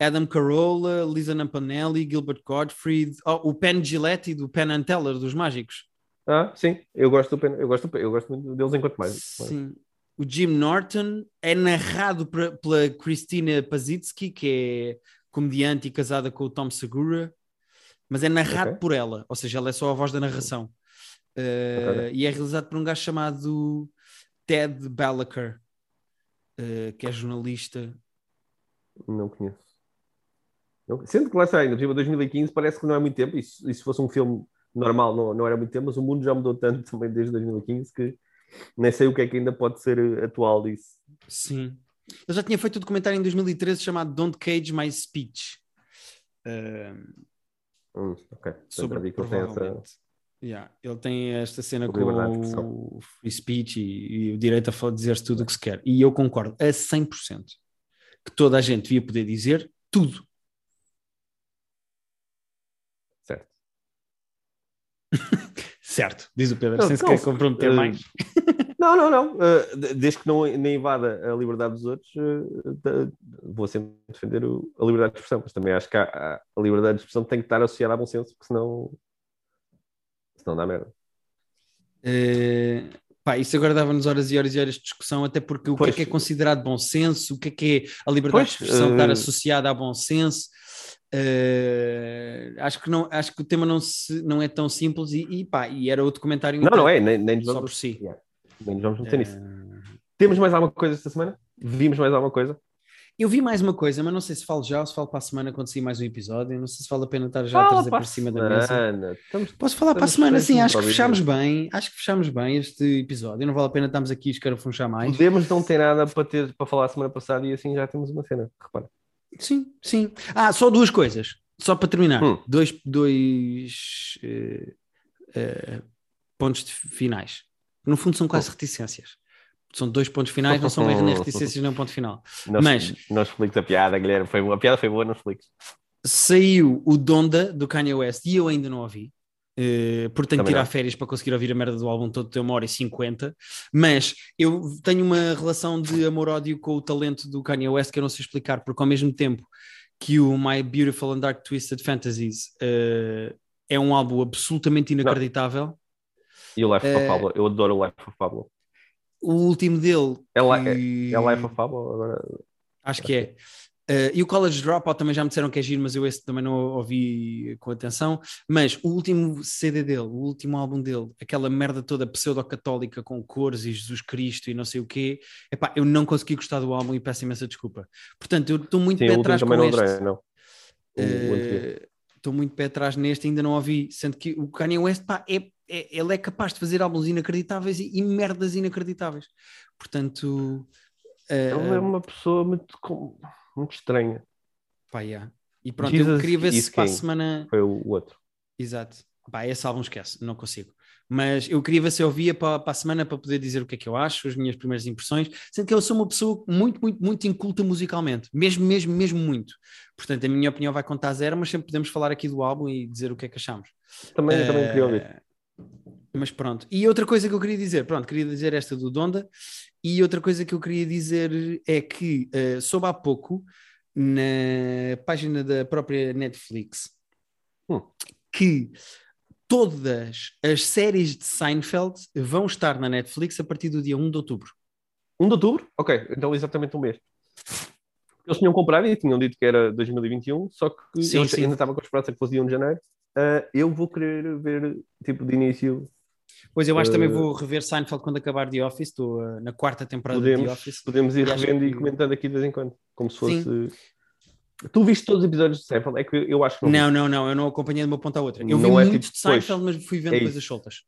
Speaker 2: Adam Carolla, Lisa Nampanelli, Gilbert Gottfried, oh, o Penn Gillette do Penn and Teller dos Mágicos.
Speaker 1: Ah, sim, eu gosto do Pen- eu gosto, eu gosto muito deles enquanto mais.
Speaker 2: Sim. O Jim Norton é narrado pra- pela Christina Pazitsky, que é comediante e casada com o Tom Segura, mas é narrado
Speaker 1: Ok.
Speaker 2: por ela, ou seja, ela é só a voz da narração. Uh,
Speaker 1: Ok.
Speaker 2: E é realizado por um gajo chamado Ted Ballacher, uh, que é jornalista.
Speaker 1: Não conheço. Não- Sendo que lá está, ainda, por exemplo, 2015 parece que não é muito tempo, e se, e se fosse um filme normal não, não era muito tempo, mas o mundo já mudou tanto [LAUGHS] também desde 2015 que nem sei o que é que ainda pode ser eh, atual disso.
Speaker 2: Sim. Ele já tinha feito um documentário em 2013 chamado Don't Cage My Speech. Eh,
Speaker 1: Hum, ok.
Speaker 2: sobre
Speaker 1: ele tem essa-
Speaker 2: provavelmente. Yeah, Ele tem esta cena
Speaker 1: de
Speaker 2: com o free speech e, e o direito a dizer-se tudo o que se quer. E eu concordo a 100% que toda a gente devia poder dizer tudo.
Speaker 1: Certo. [LAUGHS]
Speaker 2: Certo, diz o Pedro,
Speaker 1: Não,
Speaker 2: sem se
Speaker 1: não,
Speaker 2: comprometer
Speaker 1: eh,
Speaker 2: mais. [LAUGHS]
Speaker 1: Não, não, não. Uh, de- desde que não, nem invada a liberdade dos outros, uh, da- vou sempre defender o- a liberdade de expressão, mas também acho que há- a liberdade de expressão tem que estar associada a bom senso, porque senão, senão dá merda.
Speaker 2: Eh, pá, isso agora dava-nos horas e horas e horas de discussão, até porque o
Speaker 1: Pois.
Speaker 2: que é que é considerado bom senso, o que é que é a liberdade
Speaker 1: Pois,
Speaker 2: de expressão estar
Speaker 1: eh,
Speaker 2: associada a bom senso. Eh, acho, que não, acho que o tema não, se, não é tão simples e, e pá, e era outro comentário
Speaker 1: Não, não é, nem, nem,
Speaker 2: só
Speaker 1: vamos,
Speaker 2: por si.
Speaker 1: Yeah, nem nos vamos meter nisso. Temos mais alguma coisa esta semana? Vimos mais alguma coisa?
Speaker 2: Eu vi mais uma coisa, mas não sei se falo já ou se falo para a semana quando sair mais um episódio. Não sei se vale a pena estar já a
Speaker 1: Fala
Speaker 2: trazer
Speaker 1: para
Speaker 2: por
Speaker 1: a
Speaker 2: cima da mesa.
Speaker 1: semana. Estamos-
Speaker 2: Posso falar para a semana, sim, acho que fechámos bem, acho que fechámos bem este episódio, não vale a pena estarmos aqui a escarafunchar mais.
Speaker 1: Podemos não ter nada para, ter, para falar a semana passada e assim já temos uma cena. Repara.
Speaker 2: Sim, sim. Ah, só duas coisas, só para terminar.
Speaker 1: Hum.
Speaker 2: Dois, dois eh, eh, pontos de- finais. No fundo são quase reticências. São dois pontos finais, não são bem nem reticências nem um ponto final.
Speaker 1: Não,
Speaker 2: Mas-
Speaker 1: não expliques a piada, Guilherme. Foi. A piada foi boa, não expliques.
Speaker 2: Saiu o Donda do Kanye West e eu ainda não ouvi. eh, porque tenho que tirar
Speaker 1: não.
Speaker 2: férias para conseguir ouvir a merda do álbum todo, tem uma hora e cinquenta. Mas eu tenho uma relação de amor-ódio com o talento do Kanye West que eu não sei explicar, porque ao mesmo tempo que o My Beautiful and Dark Twisted Fantasies eh, é um álbum absolutamente inacreditável,
Speaker 1: E o Life
Speaker 2: Eh,
Speaker 1: of Pablo. Eu adoro o Life of Pablo.
Speaker 2: O último dele.
Speaker 1: É,
Speaker 2: que-
Speaker 1: é, é Life of Pablo? Agora...
Speaker 2: Acho que é. Eh, e o College Dropout também já me disseram que é giro, mas eu esse também não ouvi com atenção. Mas o último CD dele, o último álbum dele, aquela merda toda pseudo-católica com cores e Jesus Cristo e não sei o quê, epá, eu não consegui gostar do álbum e peço imensa desculpa. Portanto, eu estou muito
Speaker 1: Sim,
Speaker 2: pé atrás com
Speaker 1: não
Speaker 2: este.
Speaker 1: adorei, não.
Speaker 2: Eh, Estou muito pé atrás neste, ainda não ouvi. Sendo que o Kanye West, pá, é, é- ele é capaz de fazer álbuns inacreditáveis e, e merdas inacreditáveis. Portanto, eh,
Speaker 1: Ele é uma pessoa muito, muito estranha.
Speaker 2: Pá, yeah. E pronto, eu
Speaker 1: Jesus
Speaker 2: queria ver se para a semana.
Speaker 1: Foi o outro.
Speaker 2: Exato. Pá, esse álbum esquece, não consigo. Mas eu queria ver se eu ouvia para, para a semana para poder dizer o que é que eu acho, as minhas primeiras impressões, sendo que eu sou uma pessoa muito, muito, muito inculta musicalmente, mesmo, mesmo, mesmo muito. Portanto, a minha opinião vai contar zero, mas sempre podemos falar aqui do álbum e dizer o que é que achamos.
Speaker 1: Também, também queria ouvir.
Speaker 2: Mas pronto. E outra coisa que eu queria dizer, pronto, queria dizer esta do Donda, e outra coisa que eu queria dizer é que eh, soube há pouco na página da própria Netflix
Speaker 1: Hum.
Speaker 2: que todas as séries de Seinfeld vão estar na Netflix a partir do dia 1 de outubro.
Speaker 1: 1 de outubro? Ok, então exatamente um mês. Eles tinham comprado e tinham dito que era 2021, só que
Speaker 2: Sim,
Speaker 1: eu
Speaker 2: sim.
Speaker 1: ainda estava com a esperança que fosse dia 1 de janeiro. Ah, eu vou querer ver, tipo, de início.
Speaker 2: Pois eu acho que também
Speaker 1: Eh,
Speaker 2: vou rever Seinfeld quando acabar The Office, estou eh, na quarta temporada de The
Speaker 1: Podemos,
Speaker 2: Office.
Speaker 1: podemos ir
Speaker 2: E
Speaker 1: revendo e
Speaker 2: que-
Speaker 1: comentando aqui de vez em quando, como se
Speaker 2: Sim.
Speaker 1: fosse. Tu viste todos os episódios de Seinfeld? É que eu acho que não.
Speaker 2: Não, não, não, eu não acompanhei de uma ponta à outra. Eu
Speaker 1: Não
Speaker 2: vi
Speaker 1: é
Speaker 2: muitos
Speaker 1: tipo
Speaker 2: de Seinfeld, mas fui vendo
Speaker 1: É
Speaker 2: coisas soltas.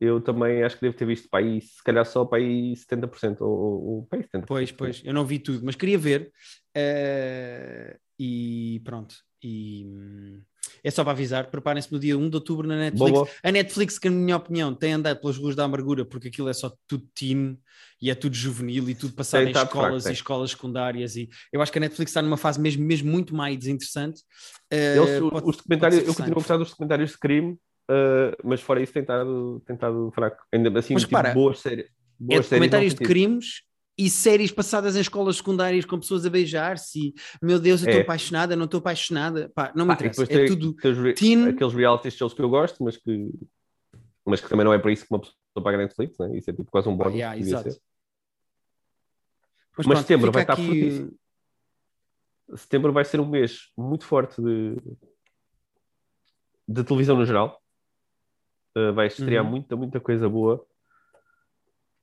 Speaker 1: Eu também acho que devo ter visto para aí, se calhar só para aí 70%, ou, ou, para aí 70%.
Speaker 2: Pois, pois, eu não vi tudo, mas queria ver. eh, e pronto. E hum, é só para avisar, preparem-se no dia 1 de outubro na Netflix.
Speaker 1: Boa.
Speaker 2: A Netflix, que na minha opinião tem andado pelas ruas da amargura, porque aquilo é só tudo teen e é tudo juvenil e tudo passado em escolas e escolas secundárias. E eu acho que a Netflix está numa fase mesmo, mesmo muito mais desinteressante. Eh, pode-
Speaker 1: os documentários, eu continuo a gostar dos documentários de crime, ah, mas fora isso tem estado, tem estado fraco. Ainda assim,
Speaker 2: Mas
Speaker 1: tipo,
Speaker 2: repara,
Speaker 1: boas séries.
Speaker 2: é
Speaker 1: Boas séries
Speaker 2: documentários de crimes e séries passadas em escolas secundárias com pessoas a beijar-se. Meu Deus, eu estou
Speaker 1: É.
Speaker 2: apaixonada, não estou apaixonada. Pá, não me
Speaker 1: Pá,
Speaker 2: interessa. É tudo
Speaker 1: re-
Speaker 2: teen.
Speaker 1: aqueles reality shows que eu gosto, mas que, mas que também não é para isso que uma pessoa paga Netflix, né? isso é tipo quase um bónus.
Speaker 2: yeah,
Speaker 1: que devia
Speaker 2: exato.
Speaker 1: ser.
Speaker 2: Mas,
Speaker 1: Mas
Speaker 2: pronto,
Speaker 1: setembro vai estar
Speaker 2: aqui-
Speaker 1: fortíssimo. Setembro vai ser um mês muito forte de, de televisão no geral. Uh, vai estrear
Speaker 2: Uhum.
Speaker 1: muita, muita coisa boa.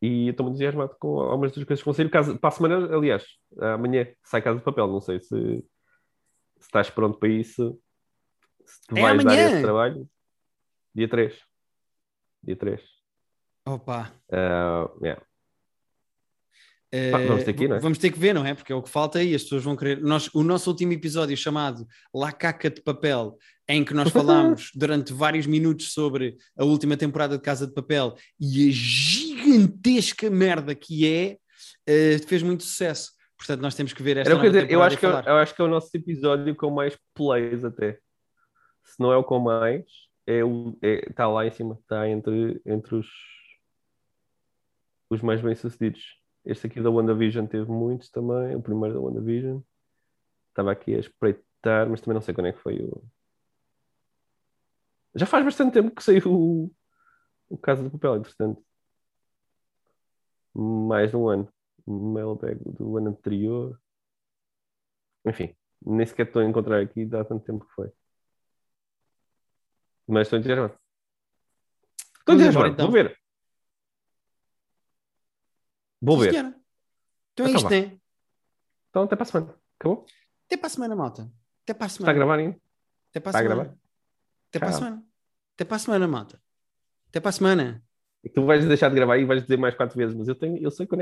Speaker 1: E eu estou muito entusiasmado com algumas das coisas que vão sair. Casa, para a semana, aliás, amanhã sai Casa de Papel. Não sei se, se estás pronto para isso. Se tu
Speaker 2: É
Speaker 1: vais dar
Speaker 2: amanhã?
Speaker 1: esse trabalho. Dia 3. Dia 3.
Speaker 2: Opa.
Speaker 1: Ah, yeah. Ah, vamos ter que ir, é?
Speaker 2: Vamos ter que ver, não é? Porque é o que falta aí, as pessoas vão querer. Nós, o nosso último episódio chamado La Caca de Papel, em que nós [LAUGHS] falámos durante vários minutos sobre a última temporada de Casa de Papel e a gigantesca merda que é, eh, fez muito sucesso. Portanto, nós temos que ver esta
Speaker 1: Era dizer, eu, acho que, é- eu acho que é o nosso episódio com mais plays até. Se não é o com mais, é o, é, está lá em cima, está entre, entre os, os mais bem-sucedidos. Este aqui da WandaVision teve muitos também, o primeiro da WandaVision. Estava aqui a espreitar, mas também não sei quando é que foi o. Já faz bastante tempo que saiu o, o Casa de Papel, entretanto. Mais de um ano. Mailbag do ano anterior. Enfim, nem sequer estou a encontrar aqui, dá tanto tempo que foi. Mas estou entusiasmado. Estou entusiasmado,
Speaker 2: então.
Speaker 1: vou ver. Vou ver.
Speaker 2: senhora. Então é isto, né?
Speaker 1: Então até para a semana. Acabou?
Speaker 2: Até para a semana, malta. Até para a
Speaker 1: Está a
Speaker 2: semana.
Speaker 1: gravar ainda?
Speaker 2: Até para a
Speaker 1: Está a
Speaker 2: semana.
Speaker 1: gravar?
Speaker 2: Até para a semana. Até para a semana, malta. Até para a semana.
Speaker 1: Tu vais deixar de gravar e vais dizer mais quatro vezes, mas eu, tenho, eu sei quando é